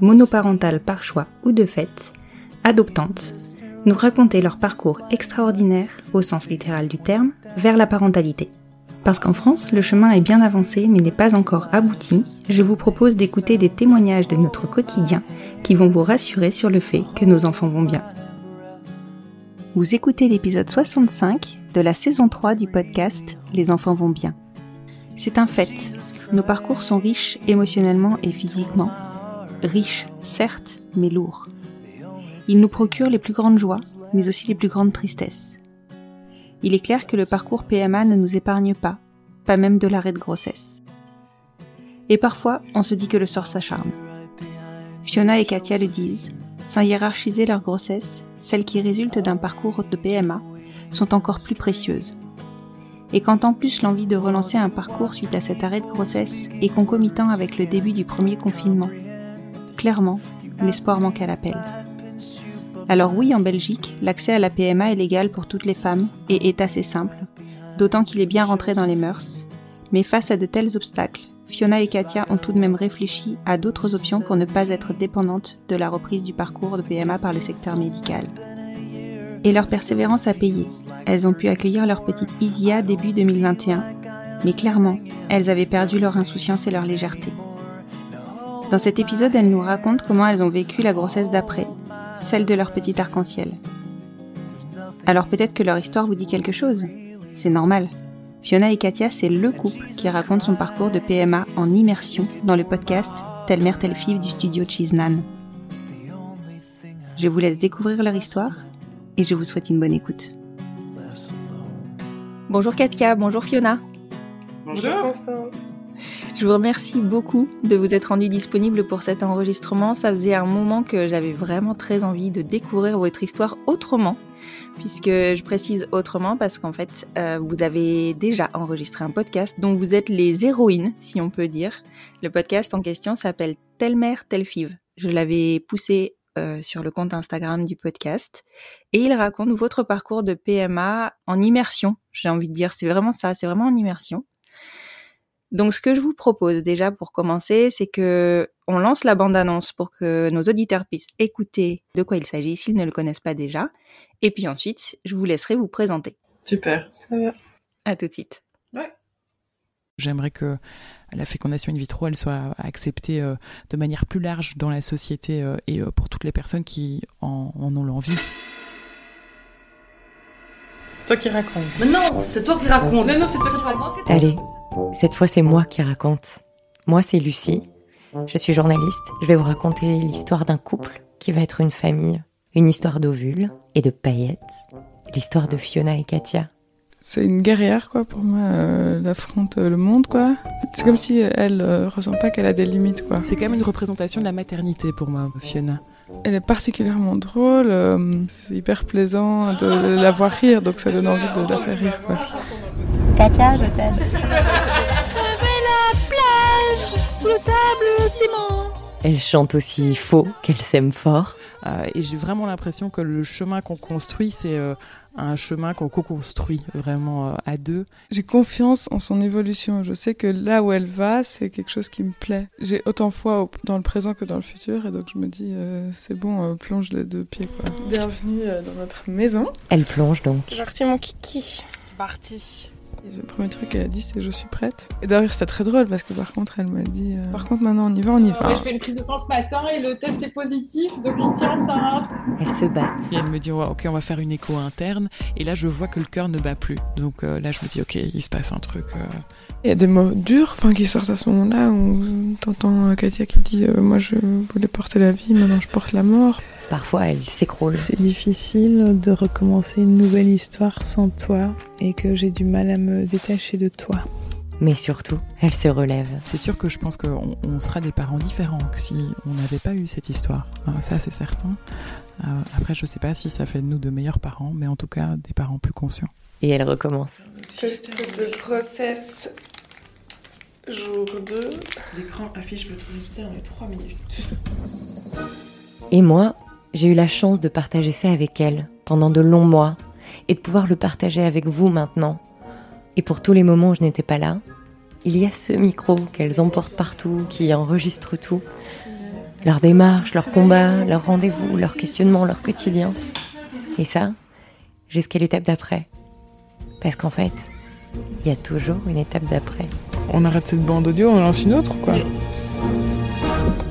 monoparentales par choix ou de fait, adoptantes, nous raconter leur parcours extraordinaire, au sens littéral du terme, vers la parentalité. Parce qu'en France, le chemin est bien avancé mais n'est pas encore abouti, je vous propose d'écouter des témoignages de notre quotidien qui vont vous rassurer sur le fait que nos enfants vont bien. Vous écoutez l'épisode 65 de la saison 3 du podcast Les enfants vont bien. C'est un fait, nos parcours sont riches émotionnellement et physiquement. Riches, certes, mais lourds. Ils nous procurent les plus grandes joies, mais aussi les plus grandes tristesses. Il est clair que le parcours PMA ne nous épargne pas, pas même de l'arrêt de grossesse. Et parfois, on se dit que le sort s'acharne. Fiona et Katia le disent, sans hiérarchiser leur grossesse, celles qui résultent d'un parcours de PMA sont encore plus précieuses. Et quand en plus l'envie de relancer un parcours suite à cet arrêt de grossesse est concomitant avec le début du premier confinement, clairement, l'espoir manque à l'appel. Alors oui, en Belgique, l'accès à la PMA est légal pour toutes les femmes et est assez simple, d'autant qu'il est bien rentré dans les mœurs. Mais face à de tels obstacles, Fiona et Katia ont tout de même réfléchi à d'autres options pour ne pas être dépendantes de la reprise du parcours de PMA par le secteur médical. Et leur persévérance a payé. Elles ont pu accueillir leur petite Isia début 2021, mais clairement, elles avaient perdu leur insouciance et leur légèreté. Dans cet épisode, elles nous racontent comment elles ont vécu la grossesse d'après, celle de leur petit arc-en-ciel. Alors peut-être que leur histoire vous dit quelque chose. C'est normal. Fiona et Katia, c'est le couple qui raconte son parcours de PMA en immersion dans le podcast Telle mère, telle fille du studio Cheesenan. Je vous laisse découvrir leur histoire et je vous souhaite une bonne écoute. Bonjour Katia, bonjour Fiona. Bonjour Constance. Je vous remercie beaucoup de vous être rendu disponible pour cet enregistrement. Ça faisait un moment que j'avais vraiment très envie de découvrir votre histoire autrement, puisque je précise autrement parce qu'en fait, euh, vous avez déjà enregistré un podcast dont vous êtes les héroïnes, si on peut dire. Le podcast en question s'appelle Telle mère, telle five. Je l'avais poussé euh, sur le compte Instagram du podcast et il raconte votre parcours de PMA en immersion. J'ai envie de dire, c'est vraiment ça, c'est vraiment en immersion. Donc, ce que je vous propose déjà pour commencer, c'est que on lance la bande-annonce pour que nos auditeurs puissent écouter de quoi il s'agit s'ils ne le connaissent pas déjà. Et puis ensuite, je vous laisserai vous présenter. Super, ça va. À tout de suite. Ouais. J'aimerais que la fécondation in vitro, elle soit acceptée euh, de manière plus large dans la société euh, et euh, pour toutes les personnes qui en, en ont l'envie. C'est toi qui racontes. Mais non, c'est toi qui racontes. Non, non, c'est toi qui pas moi qui Allez, cette fois c'est moi qui raconte. Moi c'est Lucie, je suis journaliste, je vais vous raconter l'histoire d'un couple qui va être une famille, une histoire d'ovules et de paillettes, l'histoire de Fiona et Katia. C'est une guerrière, quoi, pour moi. euh, elle affronte euh, le monde, quoi. C'est comme si elle euh, ressent pas qu'elle a des limites, quoi. C'est quand même une représentation de la maternité pour moi, Fiona. Elle est particulièrement drôle. euh, c'est hyper plaisant de la voir rire, donc ça donne envie de la faire rire, quoi. Katia, je t'aime. la plage, sous le sable, le ciment. Elle chante aussi faux qu'elle s'aime fort. Euh, et j'ai vraiment l'impression que le chemin qu'on construit, c'est euh, un chemin qu'on co-construit vraiment euh, à deux. J'ai confiance en son évolution. Je sais que là où elle va, c'est quelque chose qui me plaît. J'ai autant foi au- dans le présent que dans le futur, et donc je me dis, euh, c'est bon, euh, plonge les deux pieds. Quoi. Bienvenue euh, dans notre maison. Elle plonge donc. C'est parti, mon kiki. C'est parti. Et le premier truc qu'elle a dit, c'est je suis prête. Et d'ailleurs, c'était très drôle parce que par contre, elle m'a dit euh, Par contre, maintenant on y va, on y va. Ouais, je fais une prise de sang ce matin et le test est positif, donc je suis enceinte. Elles se battent. Et elle me dit, ouais, ok, on va faire une écho interne. Et là, je vois que le cœur ne bat plus. Donc euh, là, je me dis, ok, il se passe un truc. euh. Il y a des mots durs enfin, qui sortent à ce moment-là où t'entends Katia qui dit euh, Moi je voulais porter la vie, maintenant je porte la mort. Parfois, elle s'écroule. C'est difficile de recommencer une nouvelle histoire sans toi et que j'ai du mal à me détacher de toi. Mais surtout, elle se relève. C'est sûr que je pense qu'on on sera des parents différents que si on n'avait pas eu cette histoire. Euh, ça, c'est certain. Euh, après, je sais pas si ça fait de nous de meilleurs parents, mais en tout cas, des parents plus conscients. Et elle recommence. Test de grossesse, jour 2. L'écran affiche votre résultat dans les 3 minutes. Et moi, j'ai eu la chance de partager ça avec elle pendant de longs mois et de pouvoir le partager avec vous maintenant. Et pour tous les moments où je n'étais pas là, il y a ce micro qu'elles emportent partout, qui enregistre tout. Leur démarche, leur combat, leur rendez-vous, leur questionnement, leur quotidien. Et ça, jusqu'à l'étape d'après. Parce qu'en fait, il y a toujours une étape d'après. On arrête cette bande audio, on lance une autre ou quoi?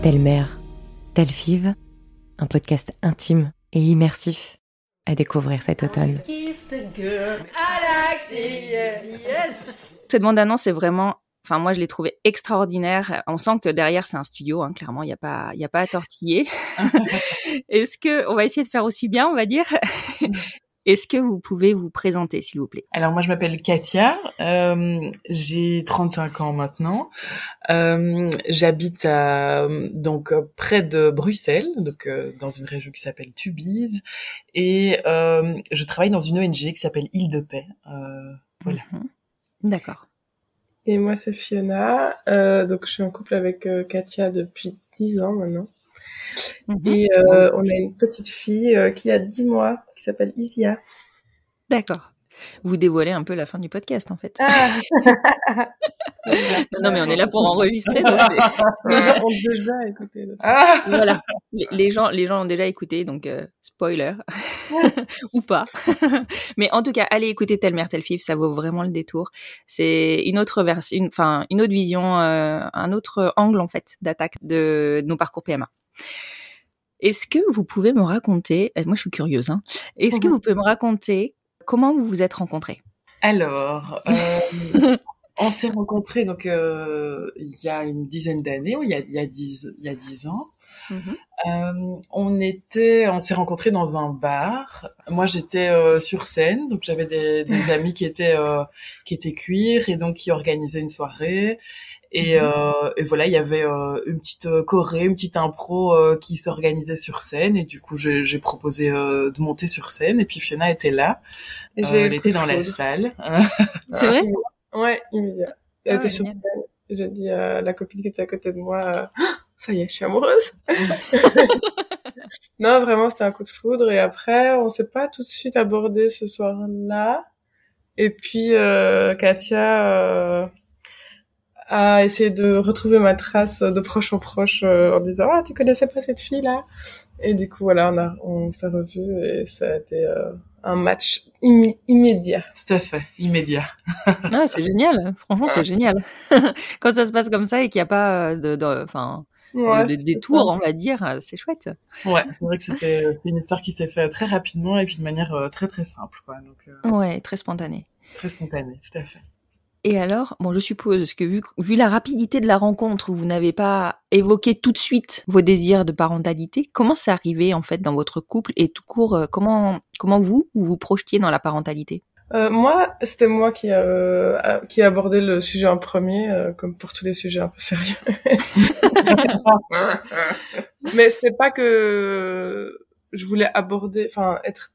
Telle mère, telle five, un podcast intime et immersif à découvrir cet automne. Cette bande-annonce est vraiment, enfin moi je l'ai trouvée extraordinaire. On sent que derrière c'est un studio, hein, clairement il n'y a pas, il a pas à tortiller. Est-ce que on va essayer de faire aussi bien, on va dire? Est-ce que vous pouvez vous présenter, s'il vous plaît? Alors moi je m'appelle Katia, euh, j'ai 35 ans maintenant. Euh, J'habite à donc euh, près de Bruxelles, donc euh, dans une région qui s'appelle Tubize, et euh, je travaille dans une ONG qui s'appelle Île de Paix. Euh, voilà. Mhm. D'accord. Et moi c'est Fiona, euh, donc je suis en couple avec euh, Katia depuis 10 ans maintenant. Mhm. Et euh, on a une petite fille euh, qui a 10 mois, qui s'appelle Isia. D'accord. Vous dévoilez un peu la fin du podcast, en fait. Ah non, mais on est là pour enregistrer. donc c'est- Les gens ont déjà écouté. le- Ah voilà. Les, gens, les gens ont déjà écouté, donc euh, spoiler ou pas. Mais en tout cas, allez écouter telle mère telle fille, ça vaut vraiment le détour. C'est une autre version, une, enfin une autre vision, euh, un autre angle en fait d'attaque de, nos parcours PMA. Est-ce que vous pouvez me raconter, euh, moi je suis curieuse, hein, est-ce que Mhm. vous pouvez me raconter comment vous vous êtes rencontrés? Alors, euh, on s'est rencontrés donc euh, il y a une dizaine d'années, il y a il y a y a dix ans. Euh, on était, on s'est rencontrés dans un bar. Moi, j'étais sur scène, donc j'avais des, des amis qui étaient qui étaient cuir et donc qui organisaient une soirée. Et, euh, et voilà, il y avait euh, une petite euh, choré, une petite impro euh, qui s'organisait sur scène. Et du coup, j'ai j'ai proposé euh, de monter sur scène. Et puis Fiona était là. Et Euh, j'ai elle était dans la salle. C'est vrai Ouais, immédiat. Elle Ah était sur scène. J'ai dit à la copine qui était à côté de moi, ça y est, je suis amoureuse. non, vraiment, c'était un coup de foudre. Et après, on s'est pas tout de suite abordé ce soir-là. Et puis, euh, Katia a essayé de retrouver ma trace de proche en proche euh, en disant, ah, tu connaissais pas cette fille-là? Et du coup, voilà, on, a, on s'est revus et ça a été euh, un match immi- immédiat. Tout à fait, immédiat. Ah, c'est génial. Franchement, c'est génial. Quand ça se passe comme ça et qu'il n'y a pas euh, de, de- enfin, Ouais, de, détour, on va dire, c'est chouette. Ouais, c'est vrai que c'était une histoire qui s'est faite très rapidement et puis de manière euh, très très simple, quoi. Donc euh, Ouais, très spontané. très spontanée, tout à fait. Et alors, bon, je suppose que vu, vu la rapidité de la rencontre, vous n'avez pas évoqué tout de suite vos désirs de parentalité. Comment c'est arrivé en fait dans votre couple et tout court, euh, comment comment vous vous vous projetiez dans la parentalité? Euh, moi, c'était moi qui, euh, a- qui a abordé le sujet en premier, euh, comme pour tous les sujets un peu sérieux. Mais c'était pas que je voulais aborder, enfin, être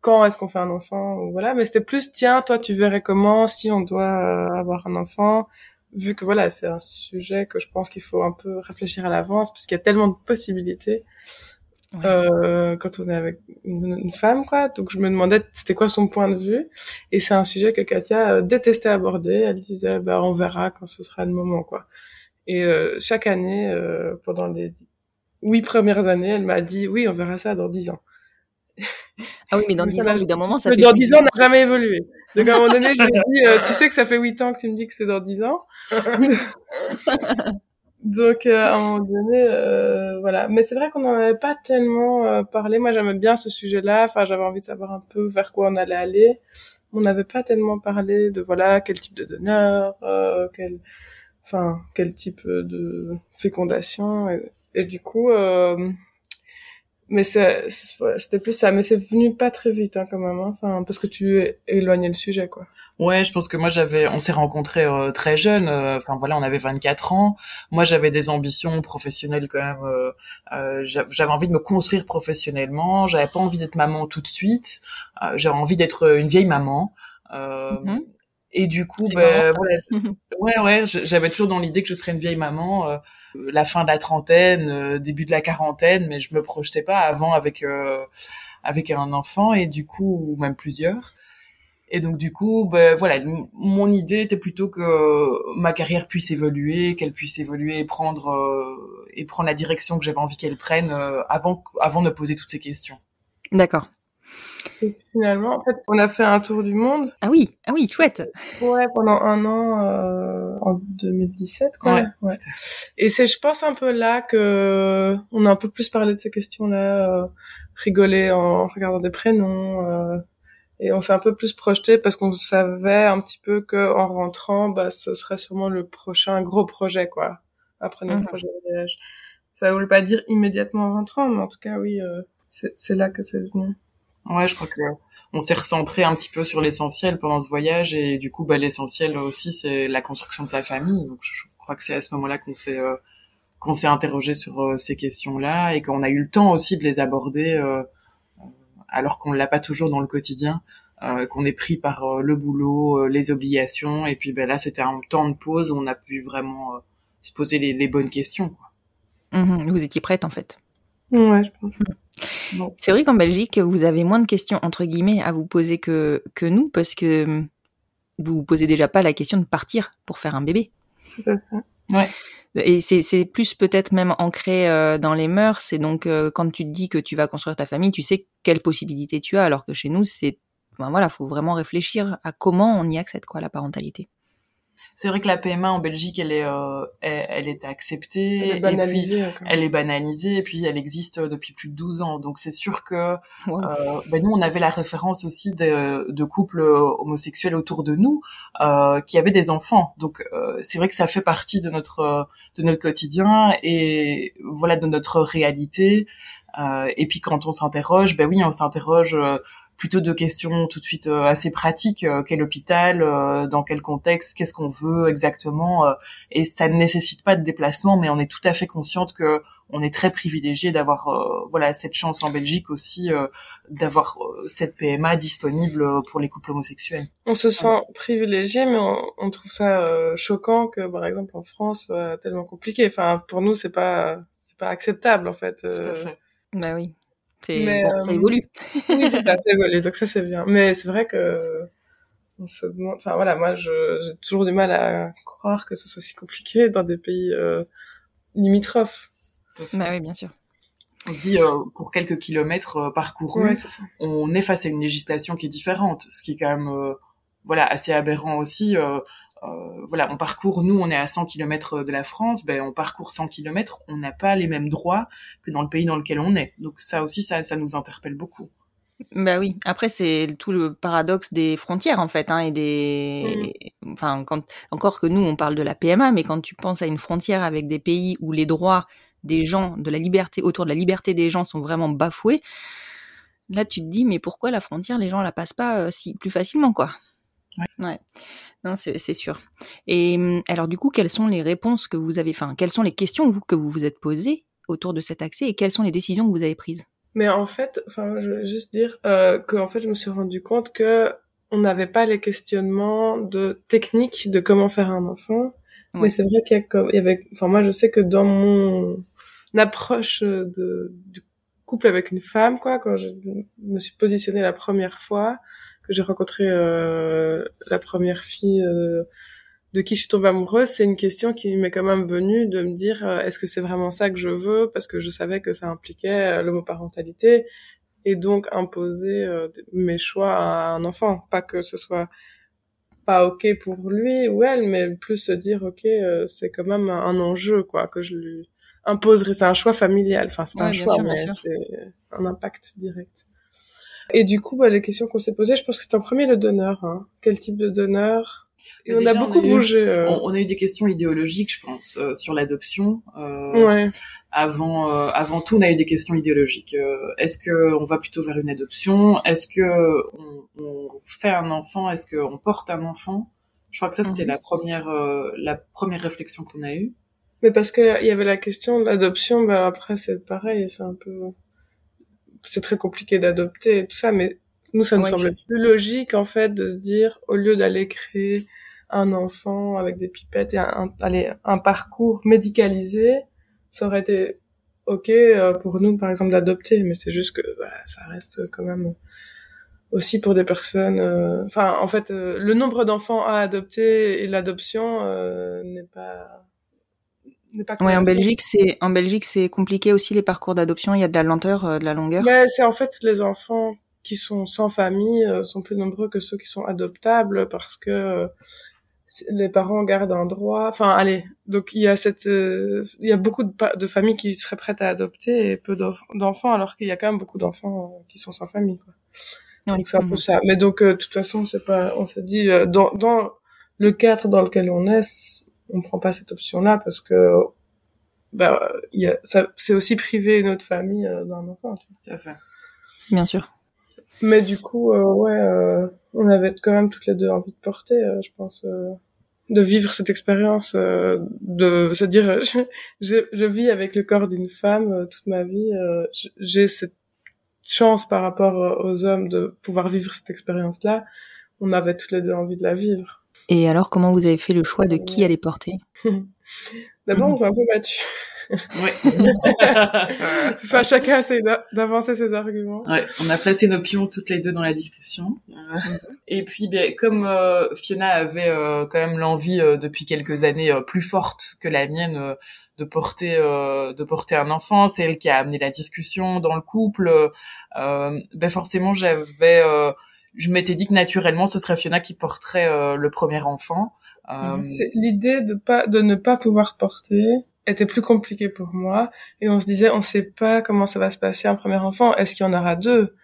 quand est-ce qu'on fait un enfant, ou voilà. Mais c'était plus, tiens, toi, tu verrais comment si on doit euh, avoir un enfant? vu que voilà, c'est un sujet que je pense qu'il faut un peu réfléchir à l'avance, parce qu'il y a tellement de possibilités euh, quand on est avec une, femme, quoi. Donc je me demandais c'était quoi son point de vue, et c'est un sujet que Katia euh, détestait aborder. Elle disait bah on verra quand ce sera le moment, quoi. Et euh, chaque année, euh, pendant les huit premières années, elle m'a dit oui on verra ça dans dix ans. Ah oui, mais dans 10 ans, d'un moment, ça fait. Dans 10 ans, on n'a jamais évolué. Donc, à un moment donné, je lui ai dit, euh, tu sais que ça fait 8 ans que tu me dis que c'est dans 10 ans. Donc, euh, à un moment donné, euh, voilà. Mais c'est vrai qu'on n'en avait pas tellement euh, parlé. Moi, j'aimais bien ce sujet-là. Enfin, j'avais envie de savoir un peu vers quoi on allait aller. On n'avait pas tellement parlé de, voilà, quel type de donneur, quel, enfin, quel type de fécondation. Et, et du coup, mais c'était plus ça. Mais c'est venu pas très vite hein, quand même hein. enfin parce que tu éloignais le sujet quoi. Ouais je pense que moi j'avais on s'est rencontrés euh, très jeunes. Euh, enfin voilà on avait 24 ans. Moi j'avais des ambitions professionnelles quand même euh, euh j'avais envie de me construire professionnellement. J'avais pas envie d'être maman tout de suite. J'avais envie d'être une vieille maman. Mm-hmm. et du coup ben voilà, ouais ouais j'avais toujours dans l'idée que je serais une vieille maman la fin de la trentaine, euh, début de la quarantaine, mais je me projetais pas avant avec euh, avec un enfant et du coup ou même plusieurs. Et donc du coup, ben voilà, mon idée était plutôt que ma carrière puisse évoluer, qu'elle puisse évoluer et prendre euh, et prendre la direction que j'avais envie qu'elle prenne avant avant de poser toutes ces questions. D'accord. Et finalement, en fait, on a fait un tour du monde. Ah oui, ah oui, chouette. Ouais, pendant un an euh, en 2017, quoi. Ouais. ouais. Et c'est, je pense, un peu là que on a un peu plus parlé de ces questions-là, euh, rigolé en regardant des prénoms, euh, et on s'est un peu plus projeté parce qu'on savait un petit peu que en rentrant, bah, ce serait sûrement le prochain gros projet, quoi, après notre mhm. projet de voyage. Ça voulait pas dire immédiatement en rentrant, mais en tout cas, oui, euh, c'est là que c'est venu. Ouais, je crois que on s'est recentré un petit peu sur l'essentiel pendant ce voyage et du coup, bah, l'essentiel aussi, c'est la construction de sa famille. Donc, je crois que c'est à ce moment-là qu'on s'est euh, qu'on s'est interrogé sur euh, ces questions-là et qu'on a eu le temps aussi de les aborder euh, alors qu'on l'a pas toujours dans le quotidien, qu'on est pris par le boulot, les obligations et puis ben là, c'était un temps de pause où on a pu vraiment se poser les, les, bonnes questions. Quoi. Mmh vous étiez prête en fait. Ouais, je pense. C'est vrai qu'en Belgique, vous avez moins de questions entre guillemets à vous poser que, que nous, parce que vous vous posez déjà pas la question de partir pour faire un bébé. Tout à fait. Ouais. Et c'est plus peut-être même ancré euh, dans les mœurs. C'est donc euh, quand tu te dis que tu vas construire ta famille, tu sais quelles possibilités tu as, alors que chez nous, c'est ben voilà, faut vraiment réfléchir à comment on y accède quoi, la parentalité c'est vrai que la PMA en Belgique, elle est, euh, elle, est acceptée, elle est banalisée, et puis, elle est banalisée, et puis elle existe depuis plus de 12 ans. Donc c'est sûr que euh, ben nous, on avait la référence aussi de, de couples homosexuels autour de nous euh, qui avaient des enfants. Donc euh, c'est vrai que ça fait partie de notre de notre quotidien et voilà de notre réalité. Euh, et puis quand on s'interroge, ben oui, on s'interroge plutôt de questions tout de suite euh, assez pratiques euh, quel hôpital euh, dans quel contexte qu'est-ce qu'on veut exactement et ça ne nécessite pas de déplacement mais on est tout à fait consciente que on est très privilégié d'avoir voilà cette chance en Belgique aussi d'avoir cette PMA disponible pour les couples homosexuels. On se sent privilégié mais on, trouve ça choquant que par exemple en France soit tellement compliqué. Enfin pour nous c'est pas c'est pas acceptable en fait. Tout à fait. Bah oui. Mais, bon, ça euh, évolue. oui, c'est ça, ça évolue. Donc ça, c'est bien. Mais c'est vrai que on se demande. Enfin voilà, moi, j'ai toujours du mal à croire que ce soit si compliqué dans des pays euh, limitrophes. Bah oui, bien sûr. On se dit euh, pour quelques kilomètres euh, parcourus, ouais, on est face à une législation qui est différente, ce qui est quand même euh, voilà assez aberrant aussi. Euh, voilà, on parcourt, nous, on est à 100 km de la France, ben, on parcourt 100 km, on n'a pas les mêmes droits que dans le pays dans lequel on est. Donc ça aussi, ça, ça nous interpelle beaucoup. Bah oui. Après, c'est tout le paradoxe des frontières en fait, hein, et des, enfin, quand encore que nous on parle de la PMA, mais quand tu penses à une frontière avec des pays où les droits des gens, de la liberté autour de la liberté des gens sont vraiment bafoués, là tu te dis mais pourquoi la frontière les gens la passent pas euh, si plus facilement quoi? Ouais. Non, c'est sûr. Et hum, alors du coup, quelles sont les réponses que vous avez, enfin, quelles sont les questions vous que vous vous êtes posées autour de cet accès et quelles sont les décisions que vous avez prises? Mais en fait, enfin, je veux juste dire euh, que en fait, je me suis rendu compte que on n'avait pas les questionnements de technique de comment faire un enfant, Mais c'est vrai qu'il y, y avait, enfin moi je sais que dans mon approche de, du couple avec une femme, quoi, quand je me suis positionnée la première fois, que j'ai rencontré euh, la première fille euh, de qui je suis tombée amoureuse, c'est une question qui m'est quand même venue de me dire euh, est-ce que c'est vraiment ça que je veux? Parce que je savais que ça impliquait euh, l'homoparentalité et donc imposer mes choix à un enfant, pas que ce soit pas ok pour lui ou elle, mais plus se dire ok c'est quand même un, enjeu quoi que je lui imposerais. C'est un choix familial, enfin c'est pas un choix mais c'est un impact direct. Et du coup, bah, les questions qu'on s'est posées, je pense que c'est en premier le donneur. Hein. Quel type de donneur? Et on a beaucoup bougé. Euh. On, a eu des questions idéologiques, je pense, euh, sur l'adoption. Euh, ouais. Avant, euh, avant tout, on a eu des questions idéologiques. Est-ce que on va plutôt vers une adoption? Est-ce que on, on, fait un enfant? Est-ce qu'on porte un enfant? Je crois que ça, c'était mhm. la première, la première réflexion qu'on a eue. Mais parce qu'il y avait la question de l'adoption, bah après c'est pareil, c'est un peu c'est très compliqué d'adopter et tout ça, mais nous, ça nous semble plus logique, en fait, de se dire, au lieu d'aller créer un enfant avec des pipettes et un, aller, un parcours médicalisé, ça aurait été ok euh, pour nous, par exemple, d'adopter, mais c'est juste que bah, ça reste quand même aussi pour des personnes. Euh, enfin, en fait, euh, le nombre d'enfants à adopter et l'adoption n'est pas oui, en Belgique, c'est en Belgique, c'est compliqué aussi les parcours d'adoption. Il y a de la lenteur, euh, de la longueur. C'est en fait les enfants qui sont sans famille euh, sont plus nombreux que ceux qui sont adoptables parce que euh, les parents gardent un droit. Enfin, allez, donc il y a cette, il y a beaucoup de, de, familles qui seraient prêtes à adopter et peu d'enfants, alors qu'il y a quand même beaucoup d'enfants qui sont sans famille. Quoi. Donc c'est un peu ça. Mais donc de toute façon, c'est pas, on s'est dit dans dans le cadre dans lequel on est on prend pas cette option-là parce que bah, y a, ça, c'est aussi priver notre famille euh, d'un enfant. Tout à fait. Bien sûr. Mais du coup, euh, ouais, euh, on avait quand même toutes les deux envie de porter, je pense, de vivre cette expérience, de se dire, je, je, vis avec le corps d'une femme toute ma vie. j'ai cette chance par rapport aux hommes de pouvoir vivre cette expérience-là. On avait toutes les deux envie de la vivre. Et alors, comment vous avez fait le choix de qui allait porter? D'abord, on s'est un peu battu. Oui. enfin, chacun essaie d'avancer ses arguments. Ouais, on a placé nos pions toutes les deux dans la discussion. Et puis, bien, comme euh, Fiona avait euh, quand même l'envie euh, depuis quelques années plus forte que la mienne de porter de porter un enfant, c'est elle qui a amené la discussion dans le couple. ben forcément, j'avais je m'étais dit que naturellement ce serait Fiona qui porterait euh, le premier enfant. Euh... L'idée de pas de ne pas pouvoir porter était plus compliquée pour moi et on se disait on sait pas comment ça va se passer un premier enfant. Est-ce qu'il y en aura deux?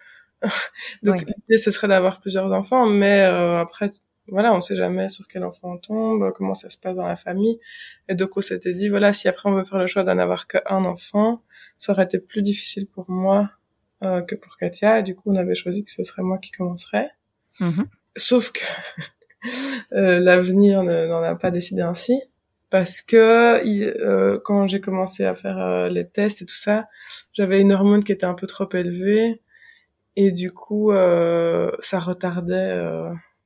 Donc l'idée ce serait d'avoir plusieurs enfants, mais euh, après voilà on sait jamais sur quel enfant on tombe, comment ça se passe dans la famille. Et donc on s'était dit voilà si après on veut faire le choix d'en avoir qu'un enfant, ça aurait été plus difficile pour moi euh, que pour Katia. Et du coup, on avait choisi que ce serait moi qui commencerais. Mm-hmm. Sauf que euh, l'avenir n'en a pas décidé ainsi. Parce que euh, quand j'ai commencé à faire euh, les tests et tout ça, j'avais une hormone qui était un peu trop élevée. Et du coup, ça retardait...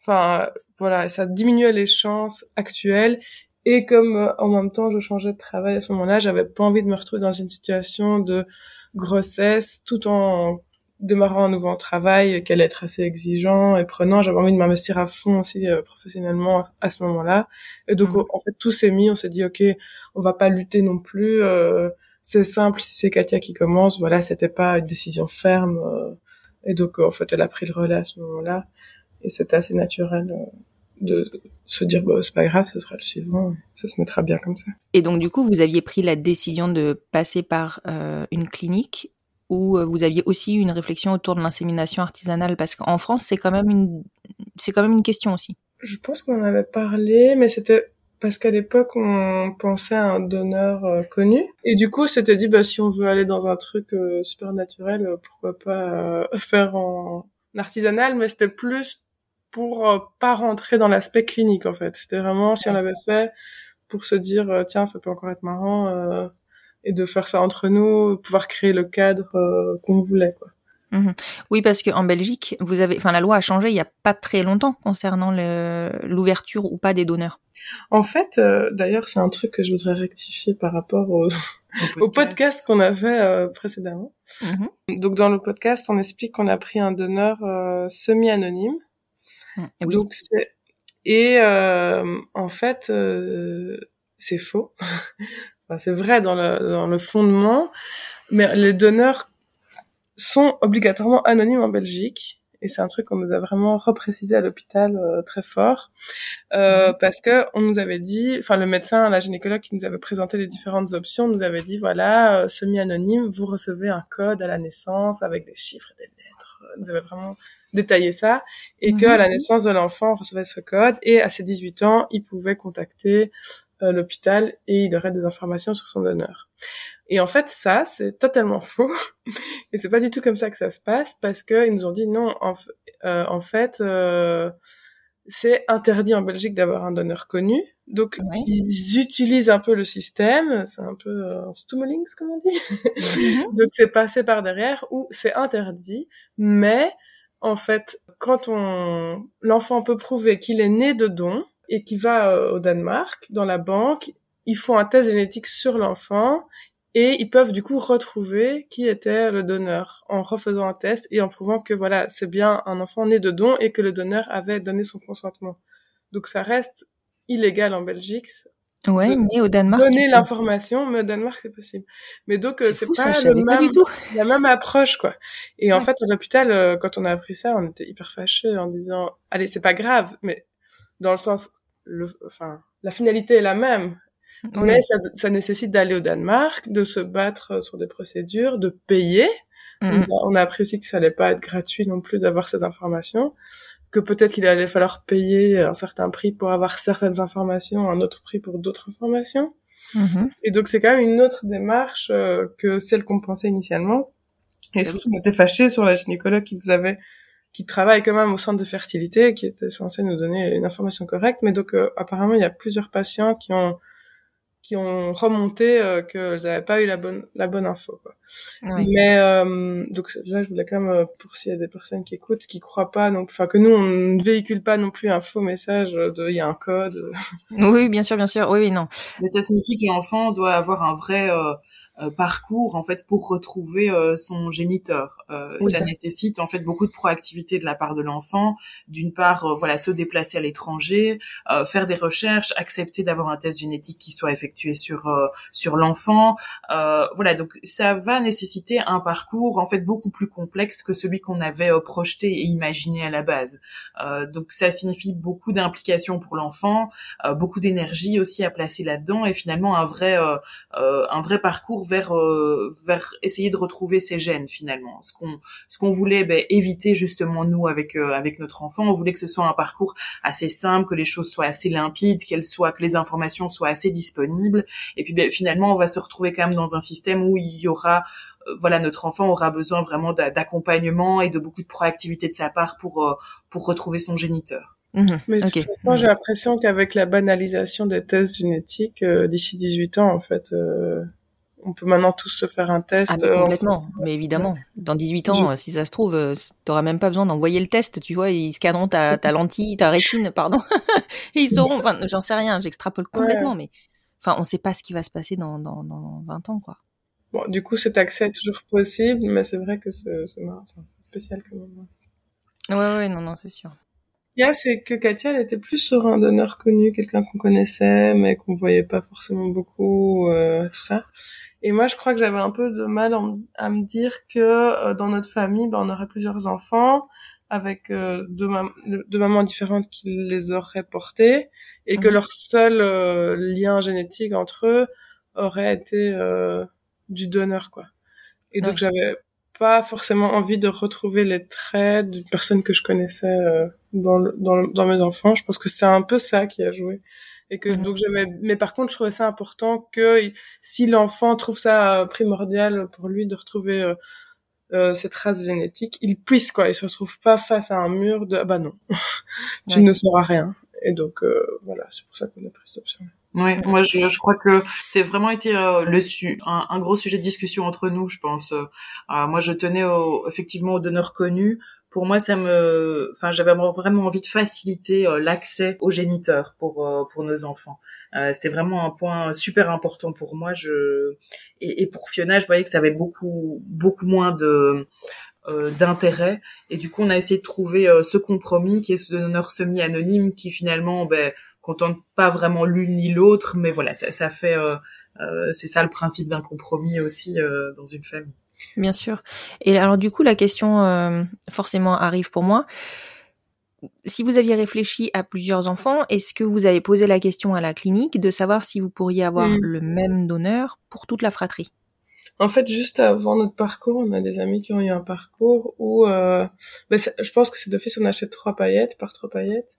Enfin, voilà, ça diminuait les chances actuelles et comme en même temps je changeais de travail à ce moment-là, j'avais pas envie de me retrouver dans une situation de grossesse tout en démarrant un nouveau travail qui allait être assez exigeant et prenant. J'avais envie de m'investir à fond aussi euh, professionnellement à ce moment-là. Et donc, mmh. en fait, tout s'est mis. On s'est dit, OK, on va pas lutter non plus. Euh, c'est simple. Si c'est Katia qui commence, voilà, c'était pas une décision ferme. Euh, et donc, en fait, elle a pris le relais à ce moment-là. Et c'était assez naturel de se dire bah, c'est pas grave, ce sera le suivant, ça se mettra bien comme ça. Et donc du coup, vous aviez pris la décision de passer par euh, une clinique ou euh, vous aviez aussi une réflexion autour de l'insémination artisanale? Parce qu'en France, c'est quand même une c'est quand même une question aussi. Je pense qu'on en avait parlé, mais c'était parce qu'à l'époque on pensait à un donneur euh, connu et du coup c'était dit bah si on veut aller dans un truc super naturel pourquoi pas faire en artisanal mais c'était plus pour euh, pas rentrer dans l'aspect clinique en fait. C'était vraiment si on l'avait fait pour se dire euh, tiens ça peut encore être marrant euh, et de faire ça entre nous, pouvoir créer le cadre qu'on voulait quoi. Mhm. Oui, parce qu'en Belgique, vous avez, enfin, la loi a changé il y a pas très longtemps concernant l'ouverture ou pas des donneurs. En fait, euh, d'ailleurs, c'est un truc que je voudrais rectifier par rapport au, au podcast, qu'on a fait euh, précédemment. Mhm. Donc, dans le podcast, on explique qu'on a pris un donneur euh, semi-anonyme. Mm, Oui. Donc, c'est et euh, en fait, euh, c'est faux. Enfin, c'est vrai dans le dans le fondement, mais les donneurs sont obligatoirement anonymes en Belgique. Et c'est un truc qu'on nous a vraiment reprécisé à l'hôpital euh, très fort, euh, parce que on nous avait dit, enfin le médecin, la gynécologue qui nous avait présenté les différentes options, nous avait dit voilà, euh, semi-anonyme, vous recevez un code à la naissance avec des chiffres et des lettres. Euh, Nous avait vraiment détaillé ça, et que Mhm. à la naissance de l'enfant, on recevait ce code, et à ses 18 ans, il pouvait contacter euh, l'hôpital et il aurait des informations sur son donneur. Et en fait, ça, c'est totalement faux. Et c'est pas du tout comme ça que ça se passe parce que ils nous ont dit non, en, euh, en fait, euh, c'est interdit en Belgique d'avoir un donneur connu. Donc, ils utilisent un peu le système. C'est un peu euh, stummelings, comme on dit. Mhm. Donc, c'est passé par derrière où c'est interdit. Mais, en fait, quand on, l'enfant peut prouver qu'il est né de don et qu'il va euh, au Danemark, dans la banque, ils font un test génétique sur l'enfant et ils peuvent du coup retrouver qui était le donneur en refaisant un test et en prouvant que voilà, c'est bien un enfant né de don et que le donneur avait donné son consentement. Donc ça reste illégal en Belgique. Ouais, mais au Danemark. Donner l'information, mais au Danemark c'est possible. Mais donc euh, C'est ça, pas je le pas même, du tout. la même approche quoi. Et en fait à l'hôpital, euh, quand on a appris ça, on était hyper fâchés en disant allez c'est pas grave, mais dans le sens, le, enfin la finalité est la même. Oui. Mais ça, ça nécessite d'aller au Danemark, de se battre euh, sur des procédures, de payer. On, Mhm. nous a, on a appris aussi que ça allait pas être gratuit non plus d'avoir ces informations, que peut-être qu'il allait falloir payer un certain prix pour avoir certaines informations, un autre prix pour d'autres informations. Mhm. Et donc c'est quand même une autre démarche euh, que celle qu'on pensait initialement. Et surtout, on était fâchés sur la gynécologue qui nous avait, qui travaille quand même au centre de fertilité, qui était censée nous donner une information correcte. Mais donc euh, apparemment, il y a plusieurs patients qui ont qui ont remonté euh, qu'elles n'avaient pas eu la bonne la bonne info. Quoi. Ouais. Mais euh, donc là, je voulais quand même euh, pour s'il y a des personnes qui écoutent, qui croient pas, donc enfin que nous on ne véhicule pas non plus un faux message de il y a un code. Oui, bien sûr, bien sûr. Oui, non. Mais ça signifie que l'enfant doit avoir un vrai euh, parcours en fait pour retrouver euh, son géniteur. Euh, Oui, ça, ça. nécessite en fait beaucoup de proactivité de la part de l'enfant. D'une part, euh, voilà, se déplacer à l'étranger, euh, faire des recherches, accepter d'avoir un test génétique qui soit effectué sur euh, sur l'enfant. Euh, voilà, donc ça va nécessiter un parcours en fait beaucoup plus complexe que celui qu'on avait euh, projeté et imaginé à la base. Euh, donc ça signifie beaucoup d'implication pour l'enfant, euh, beaucoup d'énergie aussi à placer là-dedans et finalement un vrai euh, euh, un vrai parcours vers euh, vers essayer de retrouver ses gènes finalement. Ce qu'on ce qu'on voulait ben, éviter justement nous avec euh, avec notre enfant, on voulait que ce soit un parcours assez simple, que les choses soient assez limpides, qu'elles soient que les informations soient assez disponibles et puis ben, finalement on va se retrouver quand même dans un système où il y aura euh, voilà notre enfant aura besoin vraiment d'a- d'accompagnement et de beaucoup de proactivité de sa part pour pour retrouver son géniteur. Mhm. Mais de Ok. toute façon, j'ai l'impression qu'avec la banalisation des tests génétiques, euh, d'ici 18 ans, en fait, euh, on peut maintenant tous se faire un test. Ah, mais euh, complètement. Mais évidemment. Dans 18 ans, euh, si ça se trouve, euh, t'auras même pas besoin d'envoyer le test, tu vois, ils scanneront ta, ta lentille, ta rétine, pardon. Et ils sauront, enfin, j'en sais rien, j'extrapole complètement, mais, enfin, on sait pas ce qui va se passer dans, dans, dans 20 ans, quoi. Bon, du coup, cet accès est toujours possible, mais c'est vrai que c'est enfin, spécial quand même. Ouais, ouais, non, non, c'est sûr. Ce qu'il y a, c'est que Katia, elle était plus sur un donneur connu, quelqu'un qu'on connaissait, mais qu'on voyait pas forcément beaucoup, euh, tout ça. Et moi, je crois que j'avais un peu de mal à me dire que euh, dans notre famille, ben, on aurait plusieurs enfants avec euh, deux, mam- deux mamans différentes qui les auraient portés et que Mhm. leur seul euh, lien génétique entre eux aurait été du donneur, quoi. Et donc, Ouais. j'avais pas forcément envie de retrouver les traits d'une personne que je connaissais dans, le- dans, le- dans mes enfants. Je pense que c'est un peu ça qui a joué. Et que Mhm. donc j'aimais, mais par contre, je trouvais ça important que si l'enfant trouve ça euh, primordial pour lui de retrouver euh, euh, cette trace génétique, il puisse quoi. Il se retrouve pas face à un mur de ah bah non, tu Ouais. ne sauras rien. Et donc euh, voilà, c'est pour ça qu'on a pris cette option. Oui, moi je, je crois que c'est vraiment été euh, le su un, un gros sujet de discussion entre nous, je pense. Euh, moi je tenais au, effectivement au donneur connu pour moi, ça me, enfin, j'avais vraiment envie de faciliter l'accès aux géniteurs pour pour nos enfants. C'était vraiment un point super important pour moi. Je et, et, pour Fiona, je voyais que ça avait beaucoup beaucoup moins de euh, d'intérêt. Et du coup, on a essayé de trouver euh, ce compromis qui est ce donneur semi-anonyme qui finalement ben, contente pas vraiment l'une ni l'autre, mais voilà, ça, ça fait... Euh, c'est ça le principe d'un compromis aussi dans une famille. Bien sûr. Et alors du coup, la question forcément arrive pour moi. Si vous aviez réfléchi à plusieurs enfants, est-ce que vous avez posé la question à la clinique de savoir si vous pourriez avoir mm. le même donneur pour toute la fratrie? En fait, juste avant notre parcours, on a des amis qui ont eu un parcours où, euh, ben, je pense que c'est d'office on achète trois paillettes par trois paillettes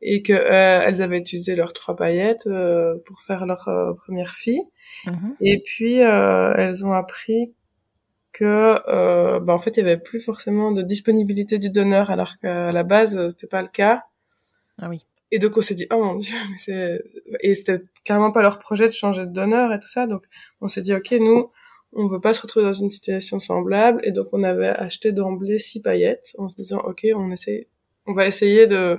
et que euh, elles avaient utilisé leurs trois paillettes euh, pour faire leur euh, première fille. Mhm. Et puis euh, elles ont appris que, ben, en fait, il y avait plus forcément de disponibilité du donneur alors qu'à la base c'était pas le cas. Ah oui. Et donc on s'est dit oh mon dieu, mais c'est et c'était clairement pas leur projet de changer de donneur et tout ça. Donc on s'est dit ok nous on veut pas se retrouver dans une situation semblable et donc on avait acheté d'emblée six paillettes en se disant ok on essaie on va essayer de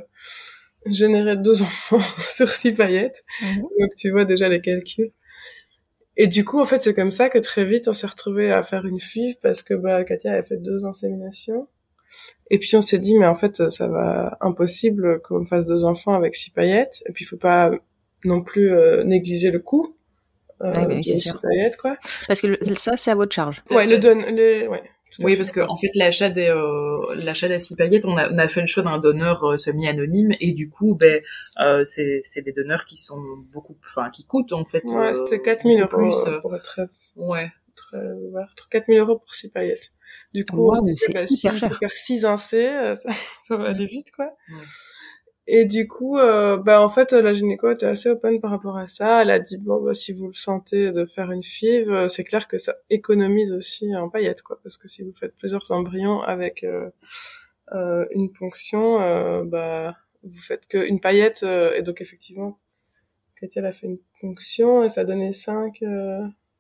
générer deux enfants sur six paillettes mhm. donc tu vois déjà les calculs et du coup en fait c'est comme ça que très vite on s'est retrouvé à faire une FIV parce que bah Katia avait fait deux inséminations et puis on s'est dit mais en fait ça va impossible qu'on fasse deux enfants avec six paillettes et puis il faut pas non plus euh, négliger le coût euh, oui, c'est sûr. quoi. Parce que ça, c'est à votre charge. Ouais, le donne, les, ouais. Oui, parce que en fait, l'achat des euh, l'achat des paillettes, on a, on a fait le choix d'un donneur euh, semi-anonyme et du coup, ben, euh, c'est c'est des donneurs qui sont beaucoup, enfin, qui coûtent en fait. Ouais, c'était 4000 euros plus, pour être très, ouais, très ouvert. 4000 euros pour six paillettes. Du coup, wow, on s'est bah, si il faut faire 6 incés, ça, ça va aller vite, quoi. Ouais. Et du coup, euh, bah en fait, la gynéco était assez open par rapport à ça. Elle a dit bon, bah, si vous le sentez de faire une FIV, euh, c'est clair que ça économise aussi en paillettes, quoi, parce que si vous faites plusieurs embryons avec euh, euh une ponction, euh, bah vous faites qu'une paillette. et donc effectivement, Katia elle a fait une ponction et ça donnait cinq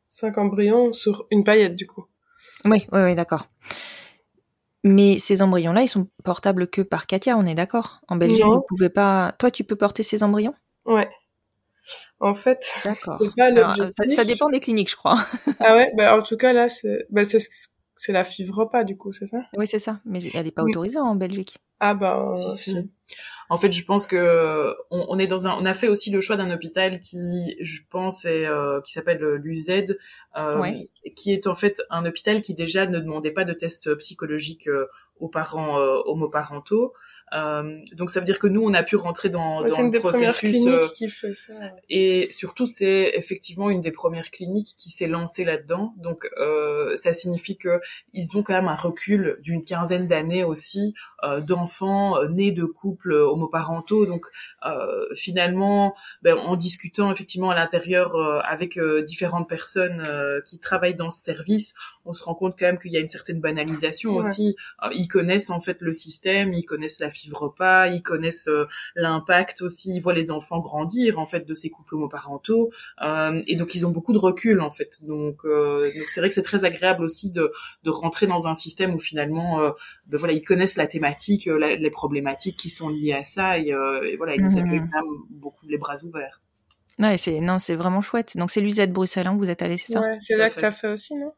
cinq embryons sur une paillette du coup. Oui, oui, oui, d'accord. Mais ces embryons-là, ils sont portables que par Katia, on est d'accord En Belgique, vous pouvez pas. Toi, tu peux porter ces embryons? Ouais. En fait, d'accord. Ça, ça, dépend des cliniques, je crois. ah ouais, bah, en tout cas là, c'est bah, c'est la FIV pas du coup, c'est ça? Oui, c'est ça. Mais elle n'est pas autorisée en Belgique. Ah bah si. si. En fait, je pense que on, on, est dans un, on a fait aussi le choix d'un hôpital qui, je pense, est euh, qui s'appelle l'UZ, euh, qui est en fait un hôpital qui déjà ne demandait pas de test psychologique euh, aux parents euh, homoparentaux. Euh, donc ça veut dire que nous on a pu rentrer dans, dans le processus euh, qui fait ça. et surtout c'est effectivement une des premières cliniques qui s'est lancée là-dedans. Donc euh, ça signifie que ils ont quand même un recul d'une quinzaine d'années aussi euh, d'enfants euh, nés de couples homoparentaux. Donc finalement ben, en discutant effectivement à l'intérieur avec différentes personnes qui travaillent dans ce service, on se rend compte quand même qu'il y a une certaine banalisation aussi. ils connaissent en fait le système, ils connaissent la vivre pas, ils connaissent euh, l'impact aussi, ils voient les enfants grandir en fait de ces couples homoparentaux euh, et donc ils ont beaucoup de recul en fait. Donc euh, donc c'est vrai que c'est très agréable aussi de de rentrer dans un système où finalement ben voilà ils connaissent la thématique, les problématiques qui sont liées à ça et, voilà ils nous mmh. accueillent quand même beaucoup les bras ouverts. Ouais, c'est non, c'est vraiment chouette. Donc c'est l'UZ Bruxelles vous êtes allé, c'est ça Ouais, c'est là que t'as fait aussi, non?